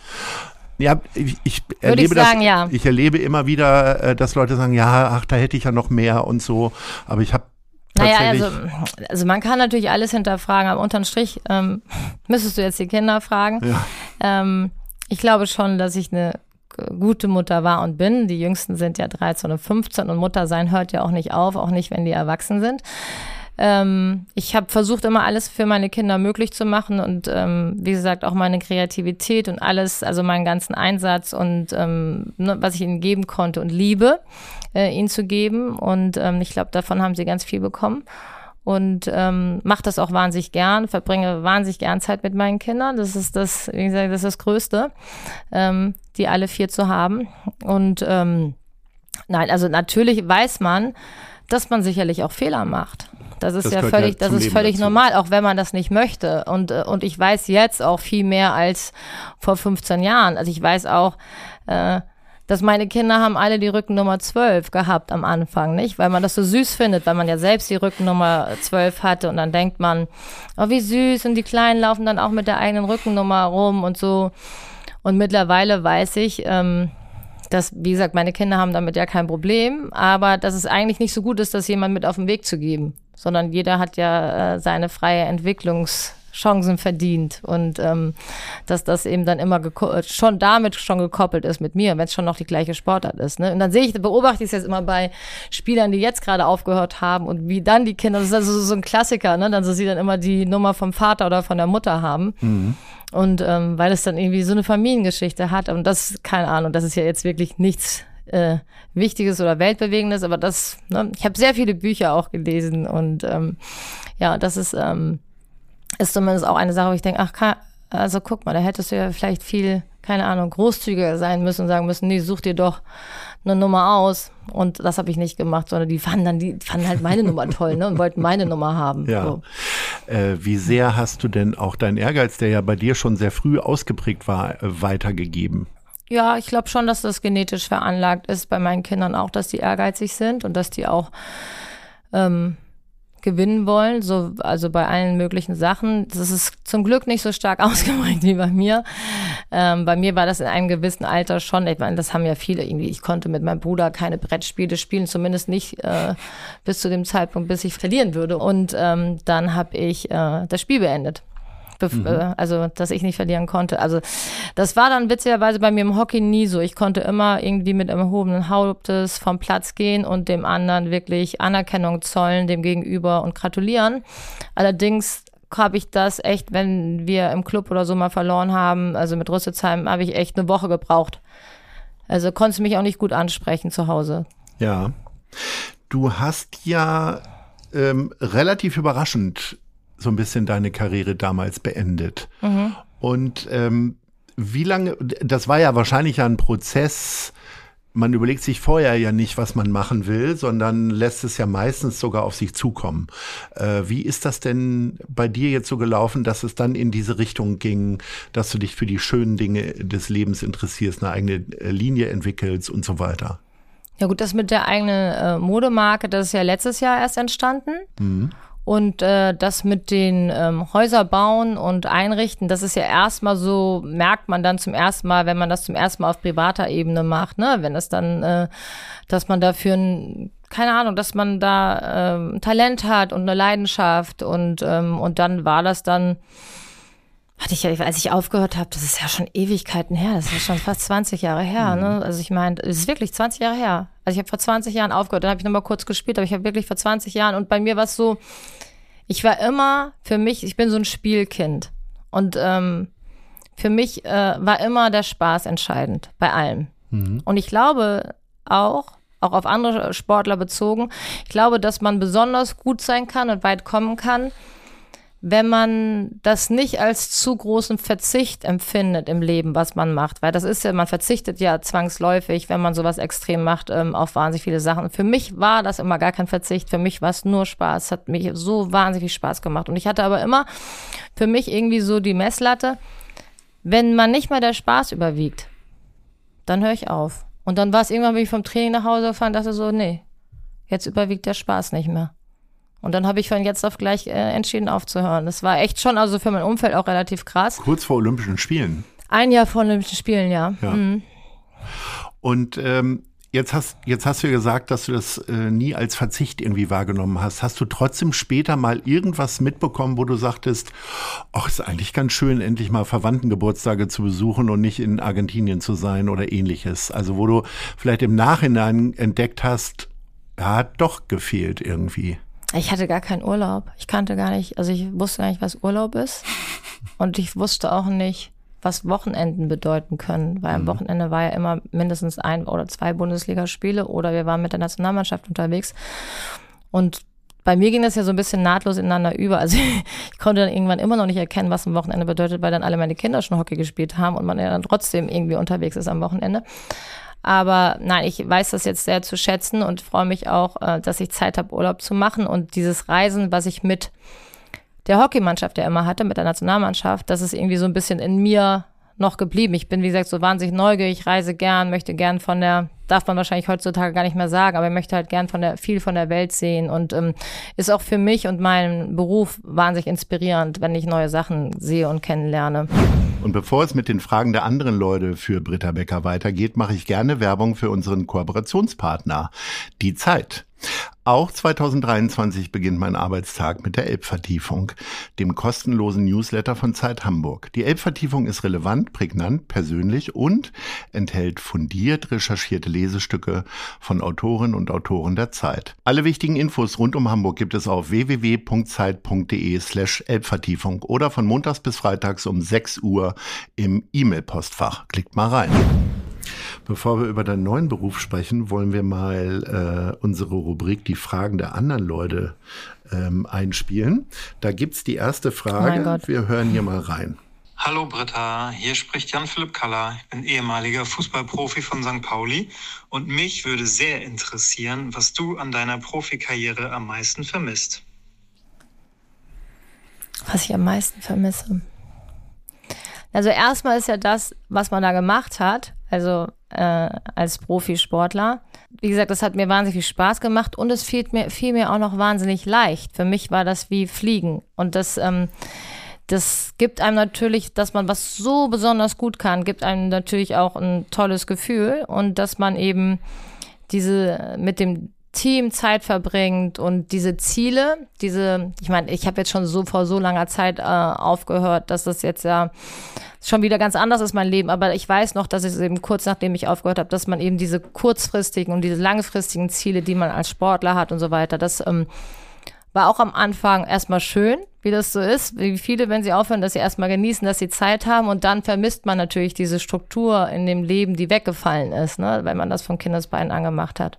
Ja, ich, ich erlebe ich sagen, das. Ja. Ich erlebe immer wieder, äh, dass Leute sagen, ja, ach, da hätte ich ja noch mehr und so. Aber ich habe naja, also, also man kann natürlich alles hinterfragen, aber unterm Strich ähm, müsstest du jetzt die Kinder fragen. Ja. Ähm, ich glaube schon, dass ich eine gute Mutter war und bin. Die Jüngsten sind ja 13 und 15 und Mutter sein hört ja auch nicht auf, auch nicht, wenn die erwachsen sind. Ähm, ich habe versucht, immer alles für meine Kinder möglich zu machen und ähm, wie gesagt auch meine Kreativität und alles, also meinen ganzen Einsatz und ähm, ne, was ich ihnen geben konnte und Liebe, äh, ihnen zu geben. Und ähm, ich glaube, davon haben sie ganz viel bekommen und ähm, mache das auch wahnsinnig gern, verbringe wahnsinnig gern Zeit mit meinen Kindern. Das ist das, wie gesagt, das ist das Größte, ähm, die alle vier zu haben. Und ähm, nein, also natürlich weiß man, dass man sicherlich auch Fehler macht. Das ist das ja völlig, ja das ist völlig dazu. normal, auch wenn man das nicht möchte. Und, äh, und ich weiß jetzt auch viel mehr als vor 15 Jahren. Also ich weiß auch, äh, dass meine Kinder haben alle die Rückennummer 12 gehabt am Anfang, nicht? Weil man das so süß findet, weil man ja selbst die Rückennummer 12 hatte und dann denkt man, oh, wie süß und die Kleinen laufen dann auch mit der eigenen Rückennummer rum und so. Und mittlerweile weiß ich, ähm, dass, wie gesagt, meine Kinder haben damit ja kein Problem, aber dass es eigentlich nicht so gut ist, das jemand mit auf den Weg zu geben sondern jeder hat ja äh, seine freie Entwicklungschancen verdient und ähm, dass das eben dann immer schon damit schon gekoppelt ist mit mir, wenn es schon noch die gleiche Sportart ist. Ne? Und dann sehe ich, beobachte ich es jetzt immer bei Spielern, die jetzt gerade aufgehört haben und wie dann die Kinder, das ist also so ein Klassiker, ne? dann so sie dann immer die Nummer vom Vater oder von der Mutter haben. Mhm. Und ähm, weil es dann irgendwie so eine Familiengeschichte hat und das, keine Ahnung, das ist ja jetzt wirklich nichts äh, Wichtiges oder Weltbewegendes, aber das, ne, ich habe sehr viele Bücher auch gelesen und ähm, ja, das ist, ähm, ist zumindest auch eine Sache, wo ich denke, ach, also guck mal, da hättest du ja vielleicht viel, keine Ahnung, großzügiger sein müssen und sagen müssen, nee, such dir doch eine Nummer aus. Und das habe ich nicht gemacht, sondern die fanden dann, die fanden halt meine Nummer toll, ne? Und wollten meine Nummer haben. Ja. So. Äh, wie sehr hast du denn auch deinen Ehrgeiz, der ja bei dir schon sehr früh ausgeprägt war, äh, weitergegeben? Ja, ich glaube schon, dass das genetisch veranlagt ist bei meinen Kindern auch, dass die ehrgeizig sind und dass die auch ähm, gewinnen wollen, so, also bei allen möglichen Sachen. Das ist zum Glück nicht so stark ausgeprägt wie bei mir. Ähm, bei mir war das in einem gewissen Alter schon, ich meine, das haben ja viele irgendwie, ich konnte mit meinem Bruder keine Brettspiele spielen, zumindest nicht äh, bis zu dem Zeitpunkt, bis ich verlieren würde. Und ähm, dann habe ich äh, das Spiel beendet mhm. Äh, also dass ich nicht verlieren konnte. Also das war dann witzigerweise bei mir im Hockey nie so. Ich konnte immer irgendwie mit erhobenen Hauptes vom Platz gehen und dem anderen wirklich Anerkennung zollen, dem Gegenüber und gratulieren. Allerdings habe ich das echt, wenn wir im Club oder so mal verloren haben, also mit Rüsselsheim, habe ich echt eine Woche gebraucht. Also konntest du mich auch nicht gut ansprechen zu Hause. Ja. Du hast ja ähm, relativ überraschend so ein bisschen deine Karriere damals beendet. Mhm. Und ähm, wie lange, das war ja wahrscheinlich ein Prozess, man überlegt sich vorher ja nicht, was man machen will, sondern lässt es ja meistens sogar auf sich zukommen. Äh, wie ist das denn bei dir jetzt so gelaufen, dass es dann in diese Richtung ging, dass du dich für die schönen Dinge des Lebens interessierst, eine eigene äh, Linie entwickelst und so weiter? Ja gut, das mit der eigenen äh, Modemarke, das ist ja letztes Jahr erst entstanden. Mhm. Und äh, das mit den ähm, Häuser bauen und einrichten, das ist ja erstmal so, merkt man dann zum ersten Mal, wenn man das zum ersten Mal auf privater Ebene macht, ne? Wenn es dann, äh, dass man dafür ein, keine Ahnung, dass man da ähm, Talent hat und eine Leidenschaft und, ähm, und dann war das dann hatte ich ja, als ich aufgehört habe, das ist ja schon Ewigkeiten her, das ist schon fast 20 Jahre her. Ne? Mhm. Also ich meine, es ist wirklich 20 Jahre her. Also ich habe vor 20 Jahren aufgehört, dann habe ich nochmal kurz gespielt, aber ich habe wirklich vor 20 Jahren und bei mir war es so, ich war immer für mich, ich bin so ein Spielkind und ähm, für mich äh, war immer der Spaß entscheidend bei allem. Mhm. Und ich glaube auch, auch auf andere Sportler bezogen, ich glaube, dass man besonders gut sein kann und weit kommen kann, wenn man das nicht als zu großen Verzicht empfindet im Leben, was man macht. Weil das ist ja, man verzichtet ja zwangsläufig, wenn man sowas extrem macht, ähm, auf wahnsinnig viele Sachen. Für mich war das immer gar kein Verzicht. Für mich war es nur Spaß. Hat mich so wahnsinnig viel Spaß gemacht. Und ich hatte aber immer für mich irgendwie so die Messlatte, wenn man nicht mal der Spaß überwiegt, dann höre ich auf. Und dann war es irgendwann, wenn ich vom Training nach Hause gefahren, dachte so, nee, jetzt überwiegt der Spaß nicht mehr. Und dann habe ich von jetzt auf gleich äh, entschieden aufzuhören. Das war echt schon, also für mein Umfeld auch relativ krass. Kurz vor Olympischen Spielen. Ein Jahr vor Olympischen Spielen, ja. ja. Mhm. Und ähm, Jetzt hast, jetzt hast du ja gesagt, dass du das äh, nie als Verzicht irgendwie wahrgenommen hast. Hast du trotzdem später mal irgendwas mitbekommen, wo du sagtest, ach, ist eigentlich ganz schön, endlich mal Verwandtengeburtstage zu besuchen und nicht in Argentinien zu sein oder ähnliches? Also wo du vielleicht im Nachhinein entdeckt hast, ja, hat doch gefehlt irgendwie. Ich hatte gar keinen Urlaub. Ich kannte gar nicht, also ich wusste gar nicht, was Urlaub ist. Und ich wusste auch nicht, was Wochenenden bedeuten können, weil am mhm. Wochenende war ja immer mindestens ein oder zwei Bundesligaspiele oder wir waren mit der Nationalmannschaft unterwegs. Und bei mir ging das ja so ein bisschen nahtlos ineinander über. Also ich konnte dann irgendwann immer noch nicht erkennen, was ein Wochenende bedeutet, weil dann alle meine Kinder schon Hockey gespielt haben und man ja dann trotzdem irgendwie unterwegs ist am Wochenende. Aber nein, ich weiß das jetzt sehr zu schätzen und freue mich auch, äh, dass ich Zeit habe, Urlaub zu machen und dieses Reisen, was ich mit der Hockeymannschaft ja immer hatte, mit der Nationalmannschaft, das ist irgendwie so ein bisschen in mir noch geblieben. Ich bin, wie gesagt, so wahnsinnig neugierig, reise gern, möchte gern von der, darf man wahrscheinlich heutzutage gar nicht mehr sagen, aber ich möchte halt gern von der, viel von der Welt sehen und ähm, ist auch für mich und meinen Beruf wahnsinnig inspirierend, wenn ich neue Sachen sehe und kennenlerne. Und bevor es mit den Fragen der anderen Leute für Britta Becker weitergeht, mache ich gerne Werbung für unseren Kooperationspartner, die Zeit. Auch 2023 beginnt mein Arbeitstag mit der Elbvertiefung, dem kostenlosen Newsletter von Zeit Hamburg. Die Elbvertiefung ist relevant, prägnant, persönlich und enthält fundiert recherchierte Lesestücke von Autorinnen und Autoren der Zeit. Alle wichtigen Infos rund um Hamburg gibt es auf www.zeit.de slash Elbvertiefung oder von montags bis freitags um 6 Uhr im E-Mail-Postfach. Klickt mal rein. Bevor wir über deinen neuen Beruf sprechen, wollen wir mal äh, unsere Rubrik Die Fragen der anderen Leute ähm, einspielen. Da gibt es die erste Frage. Oh wir hören hier mal rein. Hallo Britta, hier spricht Jan-Philipp Kaller. Ich bin ehemaliger Fußballprofi von St. Pauli und mich würde sehr interessieren, was du an deiner Profikarriere am meisten vermisst. Was ich am meisten vermisse. Also erstmal ist ja das, was man da gemacht hat, also äh, als Profisportler. Wie gesagt, das hat mir wahnsinnig viel Spaß gemacht und es fiel mir, fiel mir auch noch wahnsinnig leicht. Für mich war das wie Fliegen. Und das, ähm, das gibt einem natürlich, dass man was so besonders gut kann, gibt einem natürlich auch ein tolles Gefühl und dass man eben diese mit dem Team Zeit verbringt und diese Ziele, diese, ich meine, ich habe jetzt schon so vor so langer Zeit äh, aufgehört, dass das jetzt ja schon wieder ganz anders ist mein Leben, aber ich weiß noch, dass es eben kurz nachdem ich aufgehört habe, dass man eben diese kurzfristigen und diese langfristigen Ziele, die man als Sportler hat und so weiter, das ähm, war auch am Anfang erstmal schön, wie das so ist, wie viele, wenn sie aufhören, dass sie erstmal genießen, dass sie Zeit haben und dann vermisst man natürlich diese Struktur in dem Leben, die weggefallen ist, ne, wenn man das von Kindesbeinen angemacht hat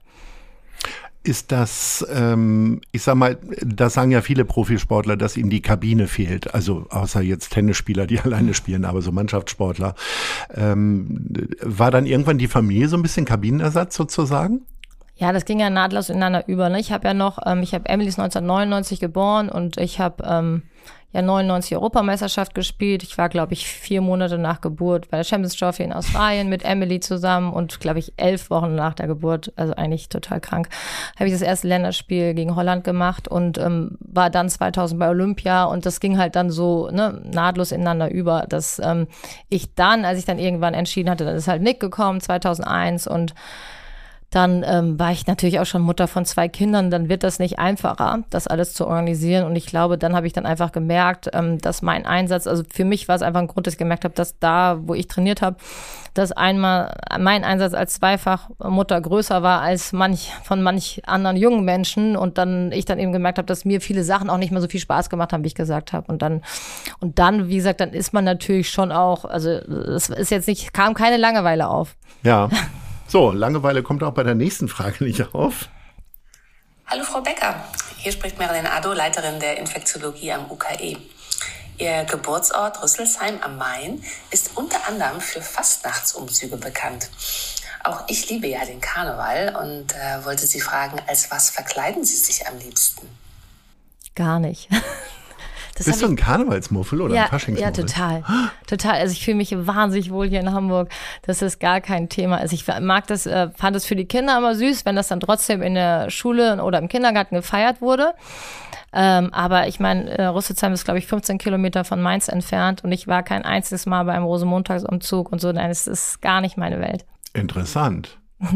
ist das, ähm, ich sag mal, das sagen ja viele Profisportler, dass ihnen die Kabine fehlt. Also außer jetzt Tennisspieler, die alleine spielen, aber so Mannschaftssportler. Ähm, war dann irgendwann die Familie so ein bisschen Kabinenersatz sozusagen? Ja, das ging ja nahtlos ineinander über. Ne? Ich habe ja noch, ähm, ich habe Emily 1999 geboren und ich habe ähm, ja 99 Europameisterschaft gespielt. Ich war, glaube ich, vier Monate nach Geburt bei der Champions Trophy in Australien mit Emily zusammen und, glaube ich, elf Wochen nach der Geburt, also eigentlich total krank, habe ich das erste Länderspiel gegen Holland gemacht und ähm, war dann 2000 bei Olympia und das ging halt dann so ne, nahtlos ineinander über, dass ähm, ich dann, als ich dann irgendwann entschieden hatte, dann ist halt Nick gekommen, 2001 und dann ähm, war ich natürlich auch schon Mutter von zwei Kindern. Dann wird das nicht einfacher, das alles zu organisieren. Und ich glaube, dann habe ich dann einfach gemerkt, ähm, dass mein Einsatz, also für mich war es einfach ein Grund, dass ich gemerkt habe, dass da, wo ich trainiert habe, dass einmal mein Einsatz als Zweifachmutter größer war als manch von manch anderen jungen Menschen. Und dann ich dann eben gemerkt habe, dass mir viele Sachen auch nicht mehr so viel Spaß gemacht haben, wie ich gesagt habe. Und dann, und dann, wie gesagt, dann ist man natürlich schon auch, also es ist jetzt nicht, kam keine Langeweile auf. Ja. So, Langeweile kommt auch bei der nächsten Frage nicht auf. Hallo Frau Becker, hier spricht Marilyn Addo, Leiterin der Infektiologie am UKE. Ihr Geburtsort Rüsselsheim am Main ist unter anderem für Fastnachtsumzüge bekannt. Auch ich liebe ja den Karneval und äh, wollte Sie fragen, als was verkleiden Sie sich am liebsten? Gar nicht. Das Bist du ein Karnevalsmuffel oder ja, ein Faschingsmuffel? Ja, total. Total. Also ich fühle mich wahnsinnig wohl hier in Hamburg. Das ist gar kein Thema. Also ich mag das, äh, fand es für die Kinder immer süß, wenn das dann trotzdem in der Schule oder im Kindergarten gefeiert wurde. Ähm, aber ich meine, äh, Rüsselsheim ist, glaube ich, 15 Kilometer von Mainz entfernt und ich war kein einziges Mal bei einem Rosenmontagsumzug und so. Nein, es ist gar nicht meine Welt. Interessant.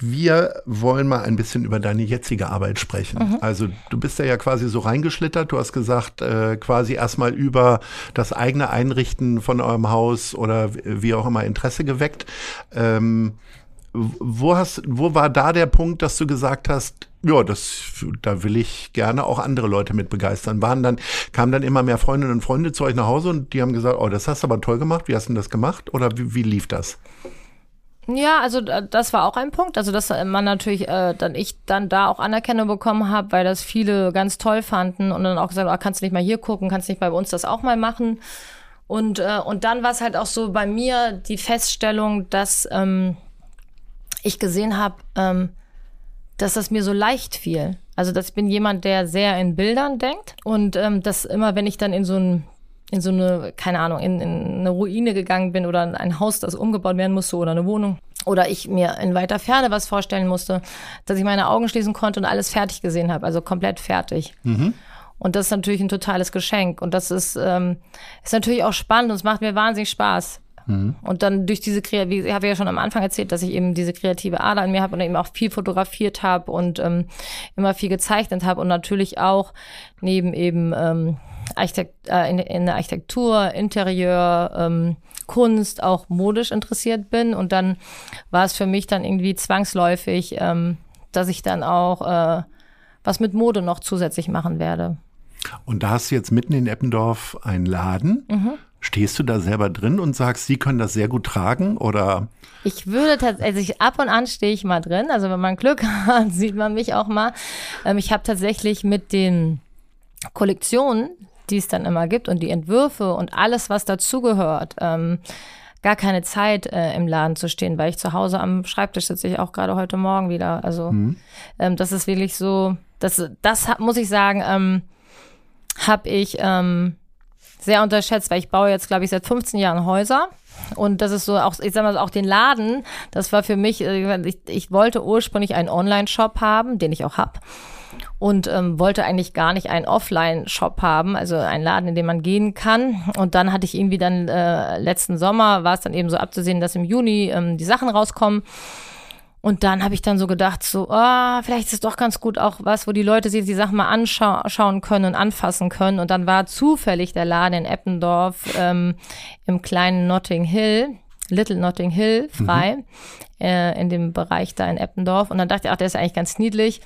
Wir wollen mal ein bisschen über deine jetzige Arbeit sprechen. Mhm. Also du bist da ja quasi so reingeschlittert. Du hast gesagt, äh, quasi erstmal über das eigene Einrichten von eurem Haus oder wie auch immer Interesse geweckt. Ähm, wo hast, wo war da der Punkt, dass du gesagt hast, ja, das, da will ich gerne auch andere Leute mit begeistern. Waren dann, kamen dann immer mehr Freundinnen und Freunde zu euch nach Hause und die haben gesagt, oh, das hast du aber toll gemacht. Wie hast du denn das gemacht? Oder wie, wie lief das? Ja, also das war auch ein Punkt. Also dass man natürlich äh, dann ich dann da auch Anerkennung bekommen habe, weil das viele ganz toll fanden und dann auch gesagt, oh, kannst du nicht mal hier gucken, kannst du nicht bei uns das auch mal machen. Und äh, und dann war es halt auch so bei mir die Feststellung, dass ähm, ich gesehen habe, ähm, dass das mir so leicht fiel. Also, dass ich bin jemand, der sehr in Bildern denkt und ähm, dass immer, wenn ich dann in so ein in so eine, keine Ahnung, in, in eine Ruine gegangen bin oder ein Haus, das umgebaut werden musste oder eine Wohnung oder ich mir in weiter Ferne was vorstellen musste, dass ich meine Augen schließen konnte und alles fertig gesehen habe, also komplett fertig. Mhm. Und das ist natürlich ein totales Geschenk. Und das ist, ähm, ist natürlich auch spannend und es macht mir wahnsinnig Spaß. Mhm. Und dann durch diese Kreativität, ich habe ja schon am Anfang erzählt, dass ich eben diese kreative Ader in mir habe und eben auch viel fotografiert habe und ähm, immer viel gezeichnet habe und natürlich auch neben eben ähm, Architekt, äh, in, in der Architektur, Interieur, ähm, Kunst auch modisch interessiert bin. Und dann war es für mich dann irgendwie zwangsläufig, ähm, dass ich dann auch äh, was mit Mode noch zusätzlich machen werde. Und da hast du jetzt mitten in Eppendorf einen Laden. Mhm. Stehst du da selber drin und sagst, Sie können das sehr gut tragen oder? Ich würde tatsächlich, also ab und an stehe ich mal drin. Also wenn man Glück hat, sieht man mich auch mal. Ähm, ich habe tatsächlich mit den Kollektionen, die es dann immer gibt und die Entwürfe und alles, was dazugehört, ähm, gar keine Zeit äh, im Laden zu stehen, weil ich zu Hause am Schreibtisch sitze ich auch gerade heute Morgen wieder. Also mhm. ähm, das ist wirklich so, das, das muss ich sagen, ähm, habe ich ähm, sehr unterschätzt, weil ich baue jetzt, glaube ich, seit 15 Jahren Häuser. Und das ist so auch, ich sag mal, auch den Laden, das war für mich, äh, ich, ich wollte ursprünglich einen Online-Shop haben, den ich auch hab und ähm, wollte eigentlich gar nicht einen Offline-Shop haben, also einen Laden, in dem man gehen kann. Und dann hatte ich irgendwie dann äh, letzten Sommer, war es dann eben so abzusehen, dass im Juni ähm, die Sachen rauskommen. Und dann habe ich dann so gedacht, so, oh, vielleicht ist es doch ganz gut auch was, wo die Leute sich die Sachen mal anschauen können und anfassen können. Und dann war zufällig der Laden in Eppendorf ähm, im kleinen Notting Hill, Little Notting Hill, frei, mhm. äh, in dem Bereich da in Eppendorf. Und dann dachte ich, ach, der ist eigentlich ganz niedlich.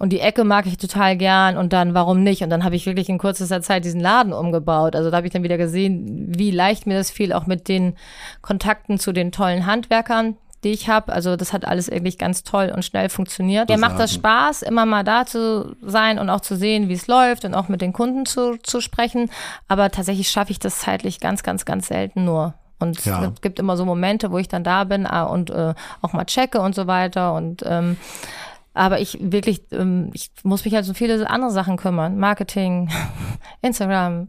Und die Ecke mag ich total gern und dann warum nicht? Und dann habe ich wirklich in kürzester Zeit diesen Laden umgebaut. Also da habe ich dann wieder gesehen, wie leicht mir das fiel, auch mit den Kontakten zu den tollen Handwerkern die ich habe. Also das hat alles eigentlich ganz toll und schnell funktioniert. Mir macht das Spaß, immer mal da zu sein und auch zu sehen, wie es läuft und auch mit den Kunden zu, zu sprechen. Aber tatsächlich schaffe ich das zeitlich ganz, ganz, ganz selten nur. Und ja. es gibt immer so Momente, wo ich dann da bin ah, und äh, auch mal checke und so weiter. Und ähm, aber ich wirklich, ähm, ich muss mich halt so viele andere Sachen kümmern. Marketing, Instagram,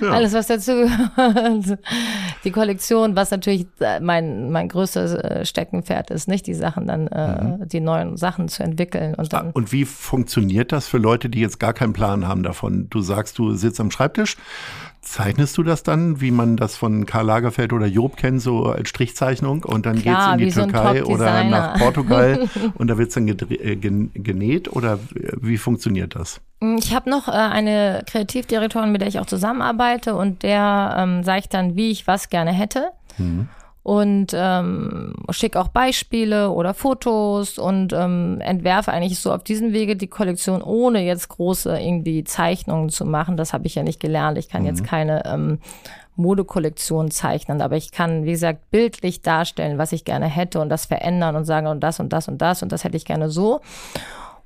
ja. alles was dazu gehört. Die Kollektion, was natürlich äh, mein, mein größtes äh, Steckenpferd ist, nicht die Sachen dann, äh, mhm. die neuen Sachen zu entwickeln. Und, dann und wie funktioniert das für Leute, die jetzt gar keinen Plan haben davon? Du sagst, du sitzt am Schreibtisch, Zeichnest du das dann, wie man das von Karl Lagerfeld oder Job kennt, so als Strichzeichnung und dann geht es in die Türkei so oder nach Portugal und da wird es dann äh, genäht oder wie funktioniert das? Mm, ich habe noch äh, eine Kreativdirektorin, mit der ich auch zusammenarbeite und der ähm, sage ich dann, wie ich was gerne hätte. Mhm und ähm, schicke auch Beispiele oder Fotos und ähm, entwerfe eigentlich so auf diesem Wege die Kollektion, ohne jetzt große irgendwie Zeichnungen zu machen. Das habe ich ja nicht gelernt. Ich kann mhm. jetzt keine ähm, Modekollektion zeichnen, aber ich kann, wie gesagt, bildlich darstellen, was ich gerne hätte und das verändern und sagen und das und das und das und das hätte ich gerne so.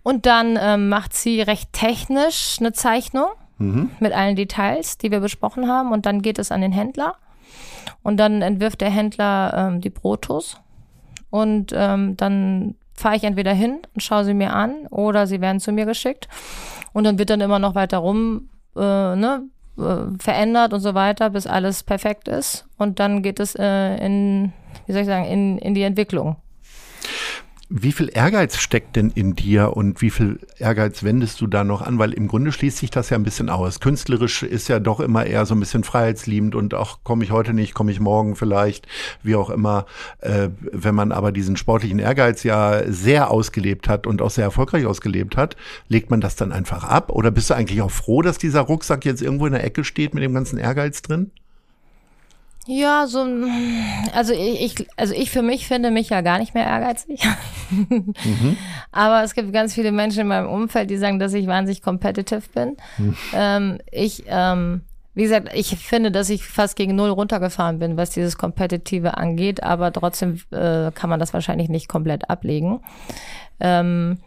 Und dann ähm, macht sie recht technisch eine Zeichnung mhm. mit allen Details, die wir besprochen haben und dann geht es an den Händler. Und dann entwirft der Händler ähm, die Brotos. Und ähm, dann fahre ich entweder hin und schaue sie mir an oder sie werden zu mir geschickt. Und dann wird dann immer noch weiter rum äh, ne, äh, verändert und so weiter, bis alles perfekt ist. Und dann geht es äh, in, wie soll ich sagen, in, in die Entwicklung. Wie viel Ehrgeiz steckt denn in dir und wie viel Ehrgeiz wendest du da noch an? Weil im Grunde schließt sich das ja ein bisschen aus. Künstlerisch ist ja doch immer eher so ein bisschen freiheitsliebend und auch komme ich heute nicht, komme ich morgen vielleicht, wie auch immer. Äh, wenn man aber diesen sportlichen Ehrgeiz ja sehr ausgelebt hat und auch sehr erfolgreich ausgelebt hat, legt man das dann einfach ab? Oder bist du eigentlich auch froh, dass dieser Rucksack jetzt irgendwo in der Ecke steht mit dem ganzen Ehrgeiz drin? Ja, so, also ich, also ich für mich finde mich ja gar nicht mehr ehrgeizig. mhm. Aber es gibt ganz viele Menschen in meinem Umfeld, die sagen, dass ich wahnsinnig competitive bin. Mhm. Ähm, ich, ähm, wie gesagt, ich finde, dass ich fast gegen null runtergefahren bin, was dieses Kompetitive angeht, aber trotzdem äh, kann man das wahrscheinlich nicht komplett ablegen. Ähm,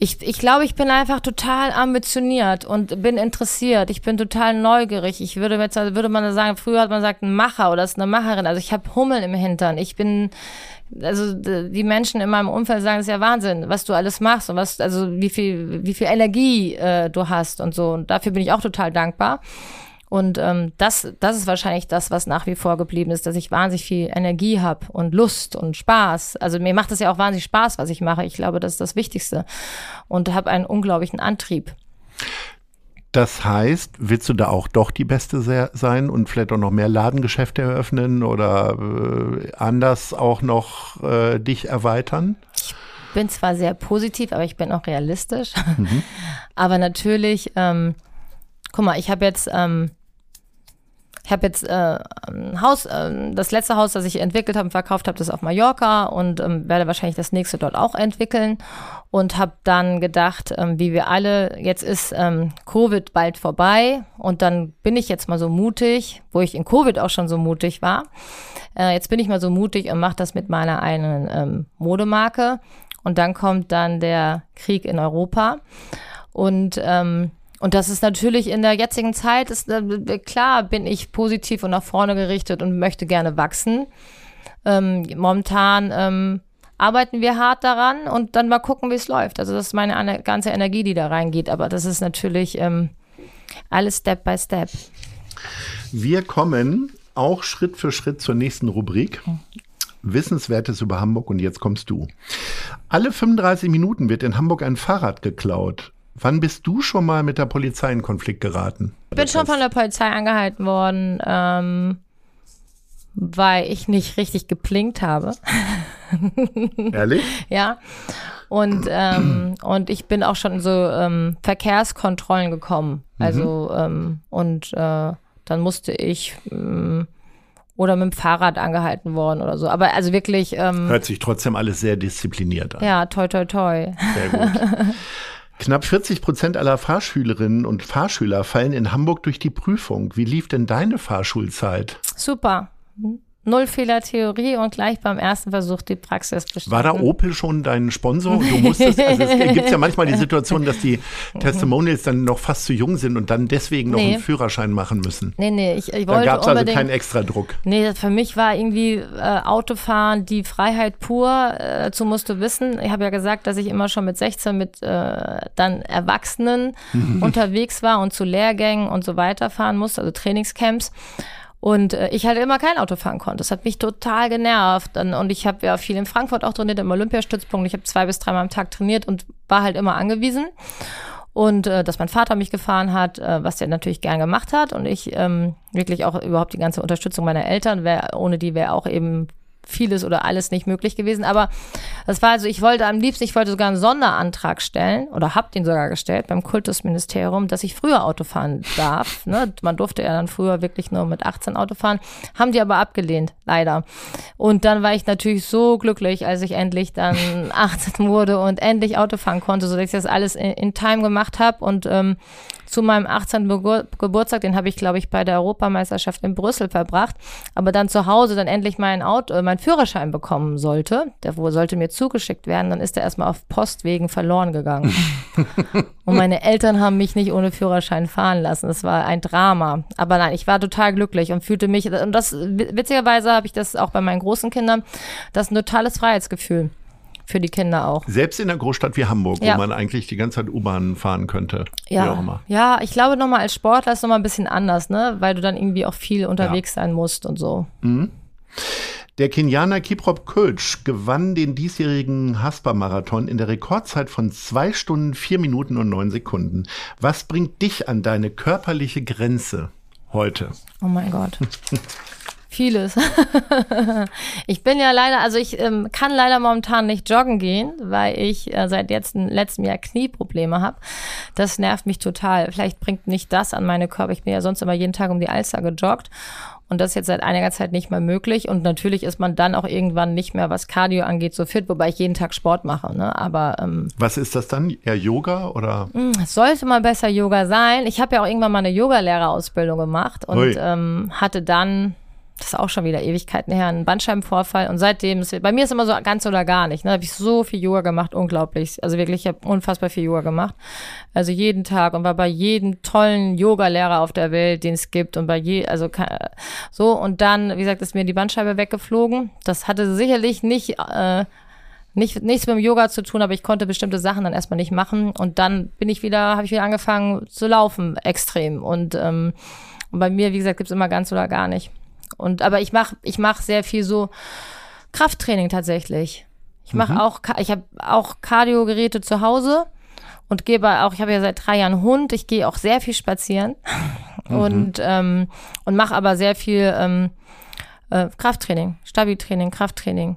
ich, ich glaube, ich bin einfach total ambitioniert und bin interessiert. Ich bin total neugierig. Ich würde jetzt, also würde man sagen, früher hat man gesagt, ein Macher oder ist eine Macherin. Also ich habe Hummeln im Hintern. Ich bin, also die Menschen in meinem Umfeld sagen, es ist ja Wahnsinn, was du alles machst und was, also wie viel, wie viel Energie äh, du hast und so. Und dafür bin ich auch total dankbar. Und ähm, das, das ist wahrscheinlich das, was nach wie vor geblieben ist, dass ich wahnsinnig viel Energie habe und Lust und Spaß. Also mir macht es ja auch wahnsinnig Spaß, was ich mache. Ich glaube, das ist das Wichtigste. Und habe einen unglaublichen Antrieb. Das heißt, willst du da auch doch die Beste sein und vielleicht auch noch mehr Ladengeschäfte eröffnen oder äh, anders auch noch äh, dich erweitern? Ich bin zwar sehr positiv, aber ich bin auch realistisch. Mhm. aber natürlich, ähm, guck mal, ich habe jetzt ähm, ich habe jetzt äh, ein Haus, äh, das letzte Haus, das ich entwickelt habe und verkauft habe, das auf Mallorca und ähm, werde wahrscheinlich das nächste dort auch entwickeln und habe dann gedacht, ähm, wie wir alle, jetzt ist ähm, Covid bald vorbei und dann bin ich jetzt mal so mutig, wo ich in Covid auch schon so mutig war. Äh, jetzt bin ich mal so mutig und mache das mit meiner eigenen ähm, Modemarke und dann kommt dann der Krieg in Europa und ähm, und das ist natürlich in der jetzigen Zeit, ist, äh, klar bin ich positiv und nach vorne gerichtet und möchte gerne wachsen. Ähm, momentan ähm, arbeiten wir hart daran und dann mal gucken, wie es läuft. Also das ist meine ganze Energie, die da reingeht. Aber das ist natürlich ähm, alles Step by Step. Wir kommen auch Schritt für Schritt zur nächsten Rubrik. Wissenswertes über Hamburg und jetzt kommst du. Alle 35 Minuten wird in Hamburg ein Fahrrad geklaut. Wann bist du schon mal mit der Polizei in Konflikt geraten? Ich bin schon von der Polizei angehalten worden, ähm, weil ich nicht richtig geplinkt habe. Ehrlich? ja. Und, ähm, und ich bin auch schon in so ähm, Verkehrskontrollen gekommen. Mhm. Also, mhm. und äh, dann musste ich ähm, oder mit dem Fahrrad angehalten worden oder so. Aber also wirklich. Ähm, Hört sich trotzdem alles sehr diszipliniert an. Ja, toi, toi, toi. Sehr gut. Knapp 40 Prozent aller Fahrschülerinnen und Fahrschüler fallen in Hamburg durch die Prüfung. Wie lief denn deine Fahrschulzeit? Super. Null Fehler Theorie und gleich beim ersten Versuch die Praxis bestanden. War da Opel schon dein Sponsor? Du musstest, also es gibt ja manchmal die Situation, dass die Testimonials dann noch fast zu jung sind und dann deswegen noch nee. einen Führerschein machen müssen. Nee, nee, ich, ich wollte Da gab es also keinen extra Druck. Nee, für mich war irgendwie äh, Autofahren die Freiheit pur. Äh, dazu musst du wissen, ich habe ja gesagt, dass ich immer schon mit 16 mit äh, dann Erwachsenen unterwegs war und zu Lehrgängen und so weiter fahren musste, also Trainingscamps. Und äh, ich halt immer kein Auto fahren konnte. Das hat mich total genervt. Und, ich habe ja viel in Frankfurt auch trainiert, im Olympiastützpunkt. Ich habe zwei bis dreimal am Tag trainiert und war halt immer angewiesen. Und äh, dass mein Vater mich gefahren hat, äh, was der natürlich gern gemacht hat. Und ich ähm, wirklich auch überhaupt die ganze Unterstützung meiner Eltern, wär, ohne die wäre auch eben vieles oder alles nicht möglich gewesen. Aber das war also, ich wollte am liebsten, ich wollte sogar einen Sonderantrag stellen oder habe den sogar gestellt beim Kultusministerium, dass ich früher Auto fahren darf. Ne? Man durfte ja dann früher wirklich nur mit 18 Auto fahren. Haben die aber abgelehnt, leider. Und dann war ich natürlich so glücklich, als ich endlich dann 18 wurde und endlich Auto fahren konnte, sodass ich das alles in, in Time gemacht habe und ähm, zu meinem 18. Begur Geburtstag, den habe ich, glaube ich, bei der Europameisterschaft in Brüssel verbracht, aber dann zu Hause dann endlich mein Auto, äh, mein Führerschein bekommen sollte, der sollte mir zugeschickt werden, dann ist er erstmal auf Postwegen verloren gegangen. und meine Eltern haben mich nicht ohne Führerschein fahren lassen. Das war ein Drama. Aber nein, ich war total glücklich und fühlte mich, und das, witzigerweise habe ich das auch bei meinen großen Kindern, das ist ein totales Freiheitsgefühl für die Kinder auch. Selbst in einer Großstadt wie Hamburg, ja. wo man eigentlich die ganze Zeit U-Bahn fahren könnte. Ja, ja ich glaube nochmal als Sportler ist nochmal ein bisschen anders, ne? weil du dann irgendwie auch viel unterwegs ja. sein musst und so. Mhm. Der Kenianer Kiprop Kölsch gewann den diesjährigen Haspa-Marathon in der Rekordzeit von zwei Stunden, vier Minuten und neun Sekunden. Was bringt dich an deine körperliche Grenze heute? Oh mein Gott. Vieles. ich bin ja leider, also ich ähm, kann leider momentan nicht joggen gehen, weil ich äh, seit jetzt, letztem Jahr Knieprobleme habe. Das nervt mich total. Vielleicht bringt nicht das an meine Körper. Ich bin ja sonst immer jeden Tag um die Alster gejoggt. Und das ist jetzt seit einiger Zeit nicht mehr möglich. Und natürlich ist man dann auch irgendwann nicht mehr, was Cardio angeht, so fit, wobei ich jeden Tag Sport mache. Ne? Aber ähm, was ist das dann? Eher Yoga oder? Hm, sollte mal besser Yoga sein. Ich habe ja auch irgendwann mal eine Yogalehrerausbildung gemacht und ähm, hatte dann das ist auch schon wieder Ewigkeiten her, ein Bandscheibenvorfall. Und seitdem, ist, bei mir ist immer so ganz oder gar nicht. Ne? Da habe ich so viel Yoga gemacht, unglaublich. Also wirklich, ich habe unfassbar viel Yoga gemacht. Also jeden Tag und war bei jedem tollen Yoga-Lehrer auf der Welt, den es gibt. Und bei je, also so. Und dann, wie gesagt, ist mir die Bandscheibe weggeflogen. Das hatte sicherlich nicht, äh, nicht, nichts mit dem Yoga zu tun, aber ich konnte bestimmte Sachen dann erstmal nicht machen. Und dann bin ich wieder, habe ich wieder angefangen zu laufen, extrem. Und, ähm, und bei mir, wie gesagt, gibt's immer ganz oder gar nicht. Und aber ich mache ich mach sehr viel so Krafttraining tatsächlich. Ich mache mhm. auch ich habe auch Kardiogeräte zu Hause und gebe auch ich habe ja seit drei Jahren Hund. Ich gehe auch sehr viel spazieren mhm. und ähm, und mache aber sehr viel ähm, äh, Krafttraining, Stabi-Training, Krafttraining.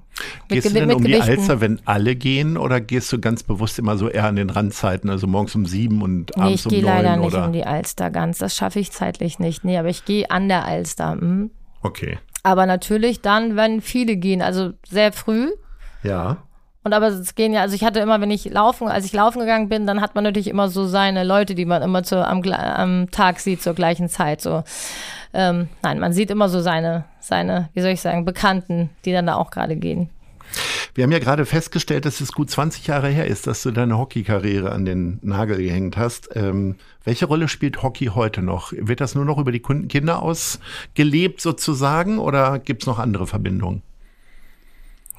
Gehst mit, du denn mit um die Alster, wenn alle gehen oder gehst du ganz bewusst immer so eher an den Randzeiten, also morgens um sieben und nee, abends um neun? Ich gehe leider nicht oder? um die Alster ganz, das schaffe ich zeitlich nicht. Nee, aber ich gehe an der Alster. Hm. Okay. Aber natürlich dann, wenn viele gehen, also sehr früh. Ja. Und aber es gehen ja, also ich hatte immer, wenn ich laufen, als ich laufen gegangen bin, dann hat man natürlich immer so seine Leute, die man immer zu, am, am Tag sieht zur gleichen Zeit. So, ähm, nein, man sieht immer so seine, seine, wie soll ich sagen, Bekannten, die dann da auch gerade gehen. Wir haben ja gerade festgestellt, dass es gut 20 Jahre her ist, dass du deine Hockeykarriere an den Nagel gehängt hast. Ähm, welche Rolle spielt Hockey heute noch? Wird das nur noch über die Kinder ausgelebt sozusagen oder gibt es noch andere Verbindungen?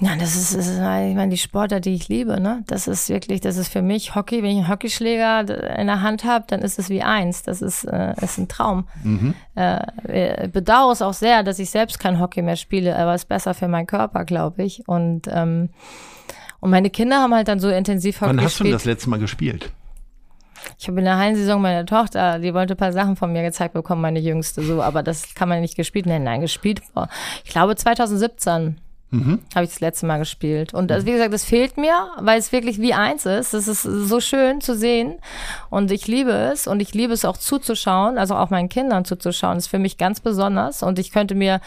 Ja, das ist, das ist, ich meine, die Sportler, die ich liebe, ne? Das ist wirklich, das ist für mich Hockey. Wenn ich einen Hockeyschläger in der Hand habe, dann ist es wie eins. Das ist, äh, ist ein Traum. Mhm. Äh, bedauere es auch sehr, dass ich selbst kein Hockey mehr spiele, aber es ist besser für meinen Körper, glaube ich. Und, ähm, und meine Kinder haben halt dann so intensiv Hockey Wann hast gespielt. du das letzte Mal gespielt? Ich habe in der Hallensaison meine Tochter, die wollte ein paar Sachen von mir gezeigt bekommen, meine Jüngste, so, aber das kann man nicht gespielt nennen. Nein, gespielt ich glaube 2017. Mhm. Habe ich das letzte Mal gespielt. Und also, wie gesagt, das fehlt mir, weil es wirklich wie eins ist. Es ist so schön zu sehen. Und ich liebe es. Und ich liebe es auch zuzuschauen, also auch meinen Kindern zuzuschauen. Das ist für mich ganz besonders. Und ich könnte mir,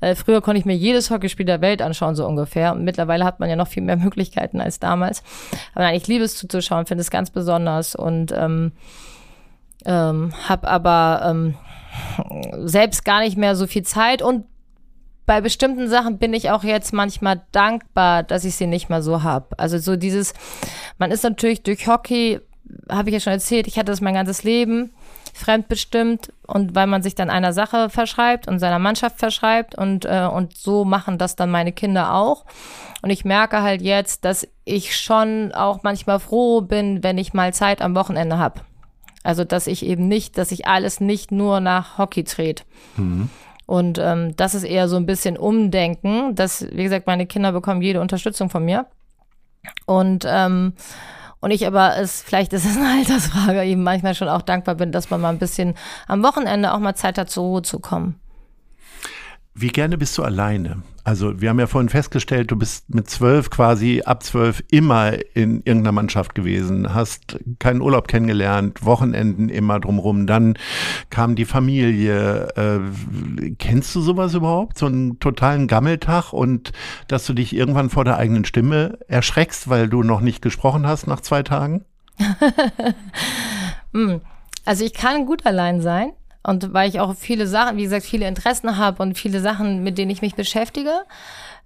äh, früher konnte ich mir jedes Hockeyspiel der Welt anschauen, so ungefähr. Und mittlerweile hat man ja noch viel mehr Möglichkeiten als damals. Aber nein, ich liebe es zuzuschauen, finde es ganz besonders. Und ähm, ähm, habe aber ähm, selbst gar nicht mehr so viel Zeit und bei bestimmten Sachen bin ich auch jetzt manchmal dankbar, dass ich sie nicht mehr so habe. Also so dieses, man ist natürlich durch Hockey, habe ich ja schon erzählt, ich hatte das mein ganzes Leben fremdbestimmt und weil man sich dann einer Sache verschreibt und seiner Mannschaft verschreibt und, äh, und so machen das dann meine Kinder auch. Und ich merke halt jetzt, dass ich schon auch manchmal froh bin, wenn ich mal Zeit am Wochenende habe. Also dass ich eben nicht, dass ich alles nicht nur nach Hockey dreht. Mhm. Und ähm, das ist eher so ein bisschen Umdenken. dass, wie gesagt, meine Kinder bekommen jede Unterstützung von mir. Und ähm, und ich aber es, vielleicht ist es eine Altersfrage, eben manchmal schon auch dankbar bin, dass man mal ein bisschen am Wochenende auch mal Zeit hat, zur Ruhe zu kommen. Wie gerne bist du alleine? Also wir haben ja vorhin festgestellt, du bist mit zwölf quasi ab zwölf immer in irgendeiner Mannschaft gewesen, hast keinen Urlaub kennengelernt, Wochenenden immer drumrum. Dann kam die Familie. Äh, kennst du sowas überhaupt? So einen totalen Gammeltag und dass du dich irgendwann vor der eigenen Stimme erschreckst, weil du noch nicht gesprochen hast nach zwei Tagen? Hm. also ich kann gut allein sein. Und weil ich auch viele Sachen, wie gesagt, viele Interessen habe und viele Sachen, mit denen ich mich beschäftige,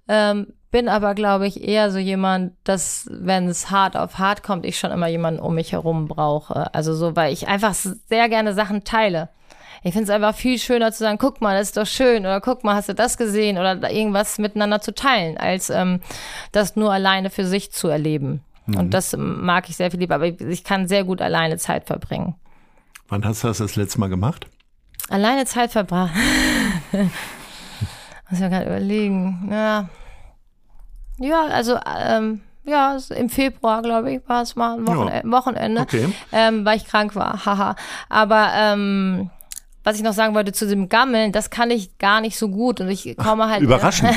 ähm, bin aber, glaube ich, eher so jemand, dass, wenn es hart auf hart kommt, ich schon immer jemanden um mich herum brauche. Also so, weil ich einfach sehr gerne Sachen teile. Ich finde es einfach viel schöner zu sagen, guck mal, das ist doch schön oder guck mal, hast du das gesehen oder irgendwas miteinander zu teilen, als ähm, das nur alleine für sich zu erleben. Mhm. Und das mag ich sehr viel lieber, aber ich kann sehr gut alleine Zeit verbringen. Wann hast du das das letzte Mal gemacht? Alleine Zeit verbracht. Muss ich mir gerade überlegen. Ja. Ja, also ähm, ja, im Februar, glaube ich, war es mal ein Wochenende, ja. Wochenende okay. ähm, weil ich krank war. Haha. Aber ähm, was ich noch sagen wollte zu dem Gammeln, das kann ich gar nicht so gut und ich komme halt. Überraschend.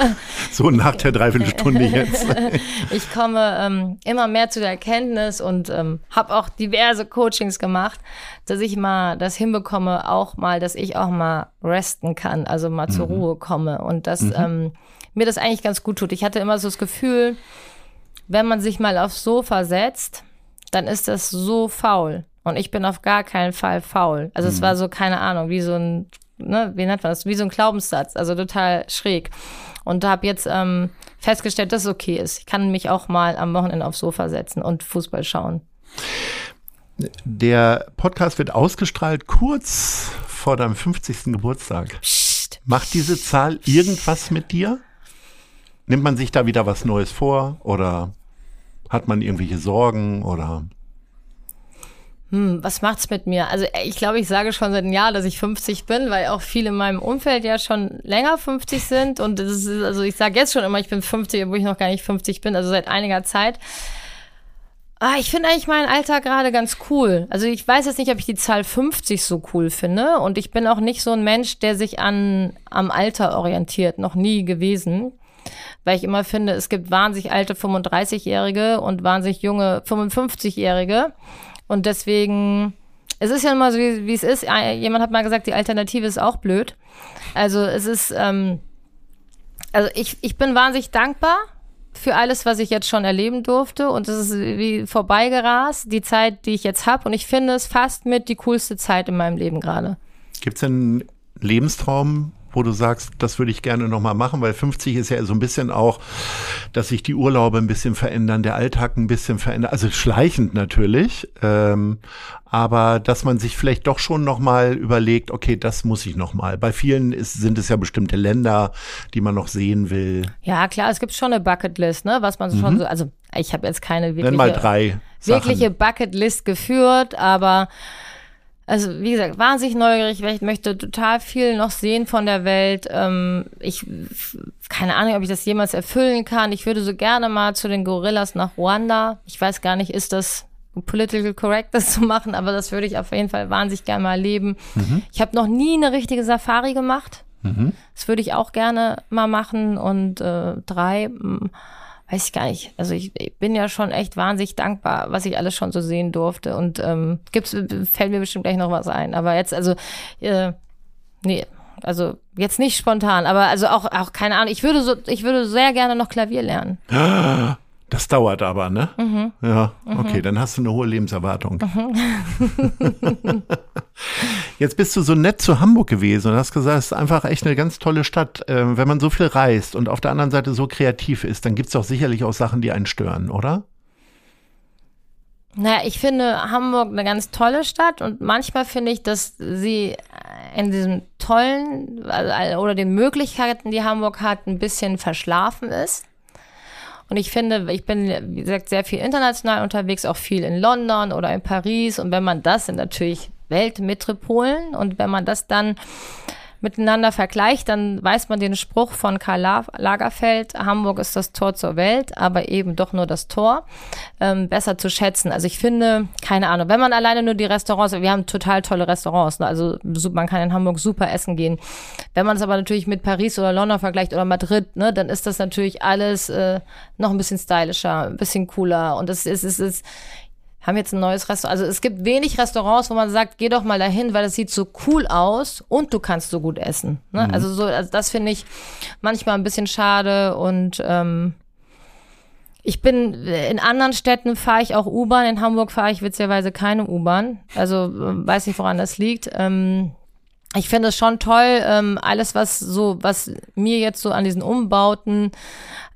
so nach der Dreiviertelstunde jetzt. ich komme ähm, immer mehr zu der Erkenntnis und ähm, habe auch diverse Coachings gemacht, dass ich mal das hinbekomme, auch mal, dass ich auch mal resten kann, also mal mhm. zur Ruhe komme und dass mhm. ähm, mir das eigentlich ganz gut tut. Ich hatte immer so das Gefühl, wenn man sich mal aufs Sofa setzt, dann ist das so faul. Und ich bin auf gar keinen Fall faul. Also mhm. es war so, keine Ahnung, wie so ein, ne, wie nennt man das? Wie so ein Glaubenssatz, also total schräg. Und habe jetzt ähm, festgestellt, dass es okay ist. Ich kann mich auch mal am Wochenende aufs Sofa setzen und Fußball schauen. Der Podcast wird ausgestrahlt kurz vor deinem 50. Geburtstag. Psst. Macht diese Zahl irgendwas mit dir? Nimmt man sich da wieder was Neues vor oder hat man irgendwelche Sorgen oder? Hm, was macht's mit mir? Also ich glaube, ich sage schon seit einem Jahr, dass ich 50 bin, weil auch viele in meinem Umfeld ja schon länger 50 sind. Und das ist, also ich sage jetzt schon immer, ich bin 50, obwohl ich noch gar nicht 50 bin, also seit einiger Zeit. Ah, ich finde eigentlich meinen Alter gerade ganz cool. Also ich weiß jetzt nicht, ob ich die Zahl 50 so cool finde. Und ich bin auch nicht so ein Mensch, der sich an, am Alter orientiert. Noch nie gewesen. Weil ich immer finde, es gibt wahnsinnig alte 35-Jährige und wahnsinnig junge 55-Jährige. Und deswegen, es ist ja immer so, wie, es ist. Jemand hat mal gesagt, die Alternative ist auch blöd. Also es ist, ähm, also ich, ich bin wahnsinnig dankbar für alles, was ich jetzt schon erleben durfte. Und es ist wie vorbeigerast, die Zeit, die ich jetzt habe. Und ich finde es fast mit die coolste Zeit in meinem Leben gerade. Gibt es denn einen Lebenstraum, wo du sagst, das würde ich gerne nochmal machen, weil 50 ist ja so ein bisschen auch, dass sich die Urlaube ein bisschen verändern, der Alltag ein bisschen verändert, also schleichend natürlich, ähm, aber dass man sich vielleicht doch schon nochmal überlegt, okay, das muss ich nochmal. Bei vielen ist, sind es ja bestimmte Länder, die man noch sehen will. Ja, klar, es gibt schon eine Bucketlist, ne, was man mhm. schon so, also ich habe jetzt keine wirkliche, Nenn mal drei wirkliche Bucketlist geführt, aber also wie gesagt, wahnsinnig neugierig, weil ich möchte total viel noch sehen von der Welt. Ähm, ich keine Ahnung, ob ich das jemals erfüllen kann. Ich würde so gerne mal zu den Gorillas nach Ruanda. Ich weiß gar nicht, ist das political correct, das zu machen, aber das würde ich auf jeden Fall wahnsinnig gerne mal erleben. Mhm. Ich habe noch nie eine richtige Safari gemacht. Mhm. Das würde ich auch gerne mal machen. Und äh, drei weiß ich gar nicht. Also ich, ich, bin ja schon echt wahnsinnig dankbar, was ich alles schon so sehen durfte. Und ähm, gibt's, fällt mir bestimmt gleich noch was ein. Aber jetzt, also, äh, nee, also jetzt nicht spontan, aber also auch, auch keine Ahnung. Ich würde so, ich würde sehr gerne noch Klavier lernen. Das dauert aber, ne? Mhm. Ja, okay, mhm. dann hast du eine hohe Lebenserwartung. Mhm. Jetzt bist du so nett zu Hamburg gewesen und hast gesagt, es ist einfach echt eine ganz tolle Stadt. Ähm, wenn man so viel reist und auf der anderen Seite so kreativ ist, dann gibt es doch sicherlich auch Sachen, die einen stören, oder? Naja, ich finde Hamburg eine ganz tolle Stadt und manchmal finde ich, dass sie in diesem tollen oder den Möglichkeiten, die Hamburg hat, ein bisschen verschlafen ist. Und ich finde, ich bin, wie gesagt, sehr viel international unterwegs, auch viel in London oder in Paris. Und wenn man das sind natürlich Weltmetropolen und wenn man das dann miteinander vergleicht, dann weiß man den Spruch von Karl Lagerfeld, Hamburg ist das Tor zur Welt, aber eben doch nur das Tor, ähm, besser zu schätzen. Also ich finde, keine Ahnung, wenn man alleine nur die Restaurants, wir haben total tolle Restaurants, ne? also man kann in Hamburg super essen gehen. Wenn man es aber natürlich mit Paris oder London vergleicht oder Madrid, ne, dann ist das natürlich alles äh, noch ein bisschen stylischer, ein bisschen cooler und es ist, es ist, haben jetzt ein neues Restaurant. Also es gibt wenig Restaurants, wo man sagt, geh doch mal dahin, weil es sieht so cool aus und du kannst so gut essen. Ne? Mhm. Also so, also das finde ich manchmal ein bisschen schade und ähm, ich bin in anderen Städten fahre ich auch U-Bahn. In Hamburg fahre ich witzigerweise keine U-Bahn. Also äh, weiß nicht, woran das liegt. Ähm, ich finde es schon toll, ähm, alles, was so, was mir jetzt so an diesen Umbauten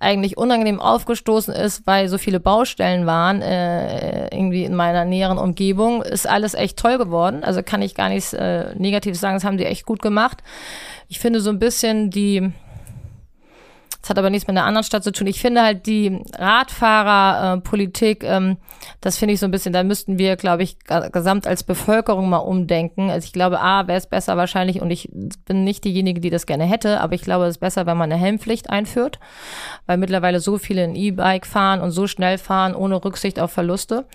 eigentlich unangenehm aufgestoßen ist, weil so viele Baustellen waren, äh, irgendwie in meiner näheren Umgebung, ist alles echt toll geworden. Also kann ich gar nichts äh, Negatives sagen, das haben die echt gut gemacht. Ich finde so ein bisschen die, Das hat aber nichts mit einer anderen Stadt zu tun. Ich finde halt die Radfahrerpolitik, äh, ähm, das finde ich so ein bisschen, da müssten wir, glaube ich, gesamt als Bevölkerung mal umdenken. Also ich glaube, A, wäre es besser wahrscheinlich, und ich bin nicht diejenige, die das gerne hätte, aber ich glaube, es ist besser, wenn man eine Helmpflicht einführt, weil mittlerweile so viele ein E-Bike fahren und so schnell fahren, ohne Rücksicht auf Verluste.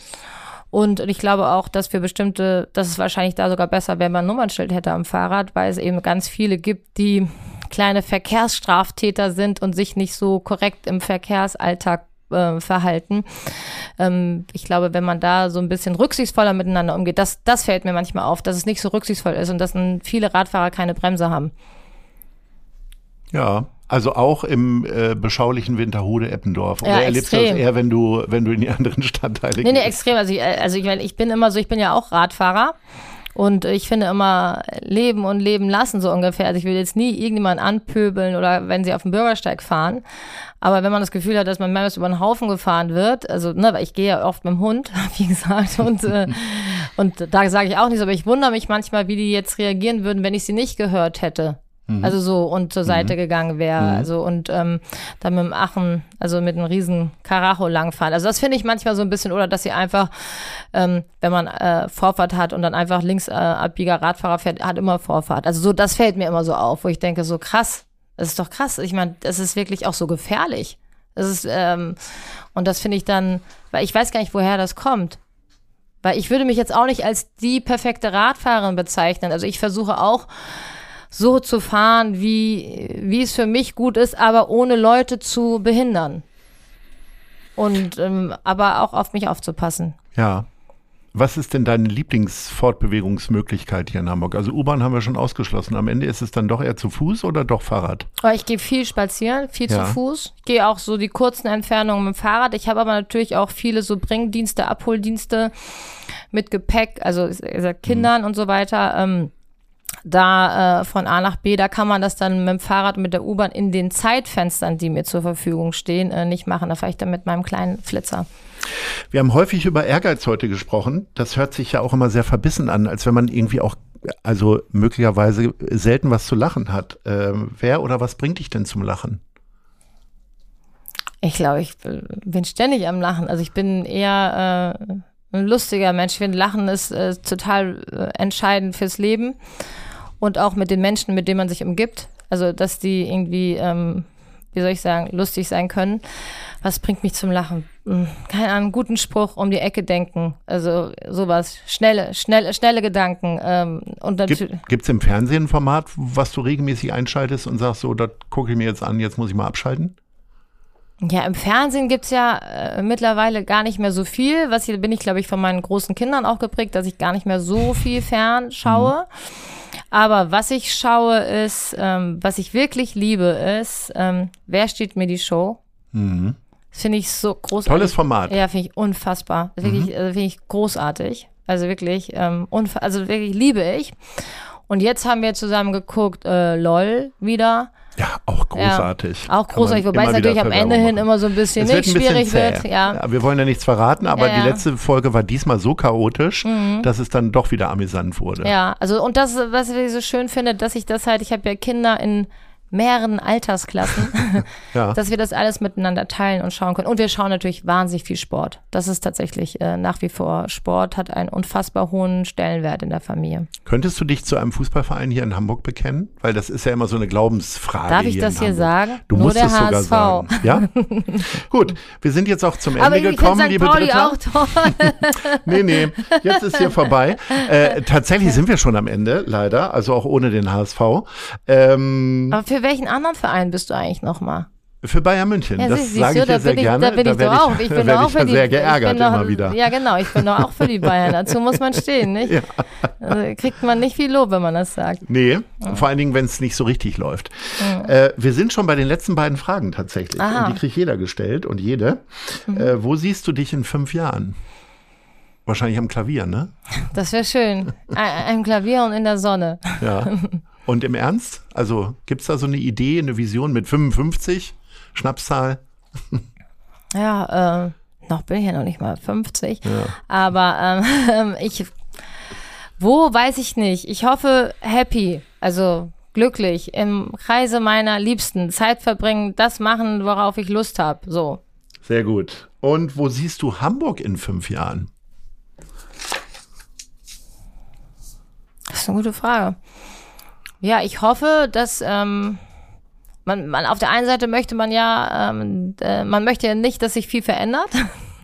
Und ich glaube auch, dass für bestimmte, dass es wahrscheinlich da sogar besser wäre, wenn man ein Nummernschild hätte am Fahrrad, weil es eben ganz viele gibt, die kleine Verkehrsstraftäter sind und sich nicht so korrekt im Verkehrsalltag äh, verhalten. Ähm, ich glaube, wenn man da so ein bisschen rücksichtsvoller miteinander umgeht, das, das fällt mir manchmal auf, dass es nicht so rücksichtsvoll ist und dass viele Radfahrer keine Bremse haben. Ja, also auch im äh, beschaulichen Winterhude Eppendorf. Oder ja, erlebst extrem. du das eher, wenn du, wenn du in die anderen Stadtteile gehst? Nee, nee, extrem. Also ich, äh, also ich, ich bin immer so, ich bin ja auch Radfahrer. Und ich finde immer leben und leben lassen so ungefähr. Also ich will jetzt nie irgendjemanden anpöbeln oder wenn sie auf dem Bürgersteig fahren. Aber wenn man das Gefühl hat, dass man mehrmals über den Haufen gefahren wird, also ne, weil ich gehe ja oft mit dem Hund, wie gesagt, und, äh, und da sage ich auch nichts, aber ich wundere mich manchmal, wie die jetzt reagieren würden, wenn ich sie nicht gehört hätte. Mhm. Also so und zur Seite mhm. gegangen wäre. Mhm. Also und ähm, dann mit dem Achen, also mit einem riesen Karacho langfahren. Also das finde ich manchmal so ein bisschen, oder dass sie einfach, ähm, wenn man äh, Vorfahrt hat und dann einfach links äh, Abbieger Radfahrer fährt, hat immer Vorfahrt. Also so, das fällt mir immer so auf, wo ich denke, so krass, das ist doch krass. Ich meine, das ist wirklich auch so gefährlich. Das ist, ähm, und das finde ich dann, weil ich weiß gar nicht, woher das kommt. Weil ich würde mich jetzt auch nicht als die perfekte Radfahrerin bezeichnen. Also ich versuche auch, so zu fahren, wie, wie es für mich gut ist, aber ohne Leute zu behindern. Und ähm, aber auch auf mich aufzupassen. Ja. Was ist denn deine Lieblingsfortbewegungsmöglichkeit hier in Hamburg? Also U-Bahn haben wir schon ausgeschlossen. Am Ende ist es dann doch eher zu Fuß oder doch Fahrrad? Oh, ich gehe viel spazieren, viel ja. zu Fuß. Ich gehe auch so die kurzen Entfernungen mit dem Fahrrad. Ich habe aber natürlich auch viele so Bringdienste, Abholdienste mit Gepäck, also Kindern mhm. und so weiter. Ähm, da äh, von A nach B, da kann man das dann mit dem Fahrrad, mit der U-Bahn in den Zeitfenstern, die mir zur Verfügung stehen, äh, nicht machen. Da fahre ich dann mit meinem kleinen Flitzer. Wir haben häufig über Ehrgeiz heute gesprochen. Das hört sich ja auch immer sehr verbissen an, als wenn man irgendwie auch, also möglicherweise selten was zu lachen hat. Äh, wer oder was bringt dich denn zum Lachen? Ich glaube, ich bin ständig am Lachen. Also ich bin eher äh, ein lustiger Mensch. Ich finde, Lachen ist äh, total äh, entscheidend fürs Leben und auch mit den Menschen, mit denen man sich umgibt. Also, dass die irgendwie, ähm, wie soll ich sagen, lustig sein können. Was bringt mich zum Lachen? Hm, keine Ahnung, guten Spruch, um die Ecke denken. Also sowas. Schnelle, schnelle, schnelle Gedanken. Ähm, und Gibt es im Fernsehen ein Format, was du regelmäßig einschaltest und sagst, so, das gucke ich mir jetzt an, jetzt muss ich mal abschalten? Ja, im Fernsehen gibt's ja äh, mittlerweile gar nicht mehr so viel. Was hier bin ich, glaube ich, von meinen großen Kindern auch geprägt, dass ich gar nicht mehr so viel fern schaue. Mhm. Aber was ich schaue ist, ähm, was ich wirklich liebe, ist, ähm, wer steht mir die Show? Mhm. Finde ich so großartig. Tolles Format. Ja, finde ich unfassbar. Wirklich, mhm. also finde ich großartig. Also wirklich, ähm, also wirklich liebe ich. Und jetzt haben wir zusammen geguckt, äh, LOL wieder. Ja, auch großartig. Ja, auch großartig, wobei es natürlich am Ende hin immer so ein bisschen nicht ein schwierig bisschen wird. Ja. ja. wir wollen ja nichts verraten, aber ja, die letzte Folge war diesmal so chaotisch, mhm. dass es dann doch wieder amüsant wurde. Ja, also und das, was ich so schön finde, dass ich das halt, ich habe ja Kinder in mehreren Altersklassen, ja. dass wir das alles miteinander teilen und schauen können. Und wir schauen natürlich wahnsinnig viel Sport. Das ist tatsächlich äh, nach wie vor Sport, hat einen unfassbar hohen Stellenwert in der Familie. Könntest du dich zu einem Fußballverein hier in Hamburg bekennen? Weil das ist ja immer so eine Glaubensfrage. Darf ich das hier sagen? Du Nur musst es sogar sagen. Ja? Gut, wir sind jetzt auch zum Ende Aber gekommen, St. liebe Pauli Dritter. auch toll. nee, nee, jetzt ist hier vorbei. Äh, tatsächlich sind wir schon am Ende, leider, also auch ohne den HSV. Ähm, Aber für welchen anderen Verein bist du eigentlich nochmal? Für Bayern München. Ja, das sage ich dir sehr gerne. Da bin ich, da doch auch. Ich bin auch für die, sehr geärgert doch, immer wieder. Ja, genau. Ich bin doch auch für die Bayern. Dazu muss man stehen, nicht? Ja. Also kriegt man nicht viel Lob, wenn man das sagt. Nee, ja. vor allen Dingen, wenn es nicht so richtig läuft. Mhm. Äh, wir sind schon bei den letzten beiden Fragen tatsächlich. Aha. Und die kriegt jeder gestellt und jede. Mhm. Äh, wo siehst du dich in fünf Jahren? Wahrscheinlich am Klavier, ne? Das wäre schön. Ein Klavier und in der Sonne. Ja. Und im Ernst? Also gibt es da so eine Idee, eine Vision mit 55? Schnapszahl? Ja, äh, noch bin ich ja noch nicht mal 50. Ja. Aber ähm, ich, wo weiß ich nicht. Ich hoffe happy. Also glücklich, im Kreise meiner Liebsten, Zeit verbringen, das machen, worauf ich Lust habe. So. Sehr gut. Und wo siehst du Hamburg in fünf Jahren? Das ist eine gute Frage. Ja, ich hoffe, dass ähm, man, man auf der einen Seite möchte man ja, ähm, äh, man möchte ja nicht, dass sich viel verändert.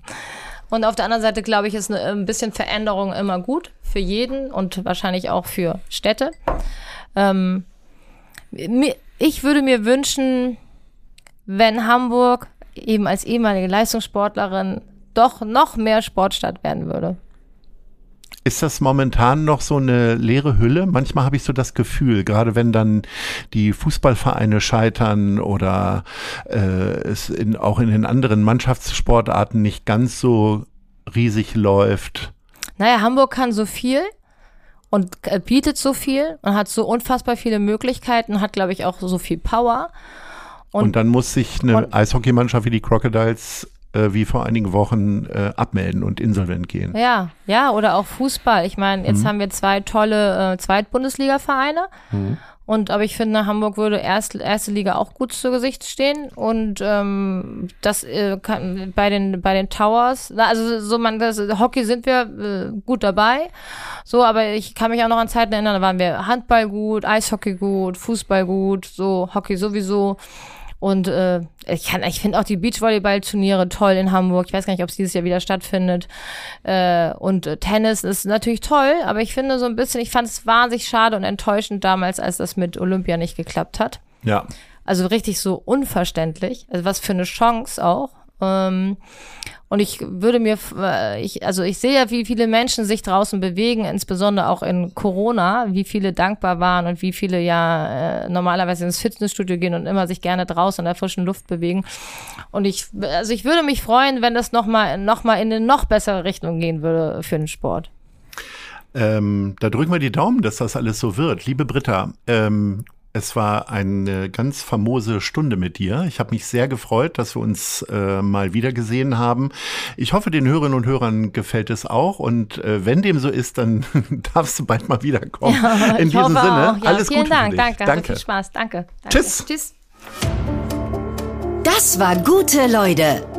Und auf der anderen Seite glaube ich, ist ein bisschen Veränderung immer gut für jeden und wahrscheinlich auch für Städte. Ähm, ich würde mir wünschen, wenn Hamburg eben als ehemalige Leistungssportlerin doch noch mehr Sportstadt werden würde. Ist das momentan noch so eine leere Hülle? Manchmal habe ich so das Gefühl, gerade wenn dann die Fußballvereine scheitern oder äh, es in, auch in den anderen Mannschaftssportarten nicht ganz so riesig läuft. Naja, Hamburg kann so viel und äh, bietet so viel und hat so unfassbar viele Möglichkeiten, hat, glaube ich, auch so viel Power. Und, und dann muss sich eine Eishockeymannschaft wie die Crocodiles äh, wie vor einigen Wochen äh, abmelden und insolvent gehen. Ja, ja, oder auch Fußball. Ich meine, jetzt mhm. haben wir zwei tolle äh, Zweitbundesliga-Vereine. Mhm. Und aber ich finde, Hamburg würde erst, erste Liga auch gut zu Gesicht stehen. Und ähm, das äh, kann, bei den bei den Towers, also so man das Hockey sind wir äh, gut dabei. So, aber ich kann mich auch noch an Zeiten erinnern, da waren wir Handball gut, Eishockey gut, Fußball gut, so Hockey sowieso. Und äh, ich, kann, ich finde auch die Beachvolleyball-Turniere toll in Hamburg. Ich weiß gar nicht, ob es dieses Jahr wieder stattfindet. Äh, und äh, Tennis ist natürlich toll, aber ich finde so ein bisschen, ich fand es wahnsinnig schade und enttäuschend damals, als das mit Olympia nicht geklappt hat. Ja. Also richtig so unverständlich. Also was für eine Chance auch. Ähm, und ich würde mir, äh, ich, also ich sehe ja, wie viele Menschen sich draußen bewegen, insbesondere auch in Corona, wie viele dankbar waren und wie viele ja äh, normalerweise ins Fitnessstudio gehen und immer sich gerne draußen in der frischen Luft bewegen. Und ich, also ich würde mich freuen, wenn das nochmal noch mal in eine noch bessere Richtung gehen würde für den Sport. Ähm, da drücken wir die Daumen, dass das alles so wird. Liebe Britta, ähm, es war eine ganz famose Stunde mit dir. Ich habe mich sehr gefreut, dass wir uns äh, mal wieder gesehen haben. Ich hoffe, den Hörerinnen und Hörern gefällt es auch. Und äh, wenn dem so ist, dann darfst du bald mal wiederkommen. Ja, In diesem Sinne, ja, alles vielen Gute Dank, für dich. Danke, danke. viel Spaß. Danke. danke. Tschüss. Tschüss. Das war gute Leute.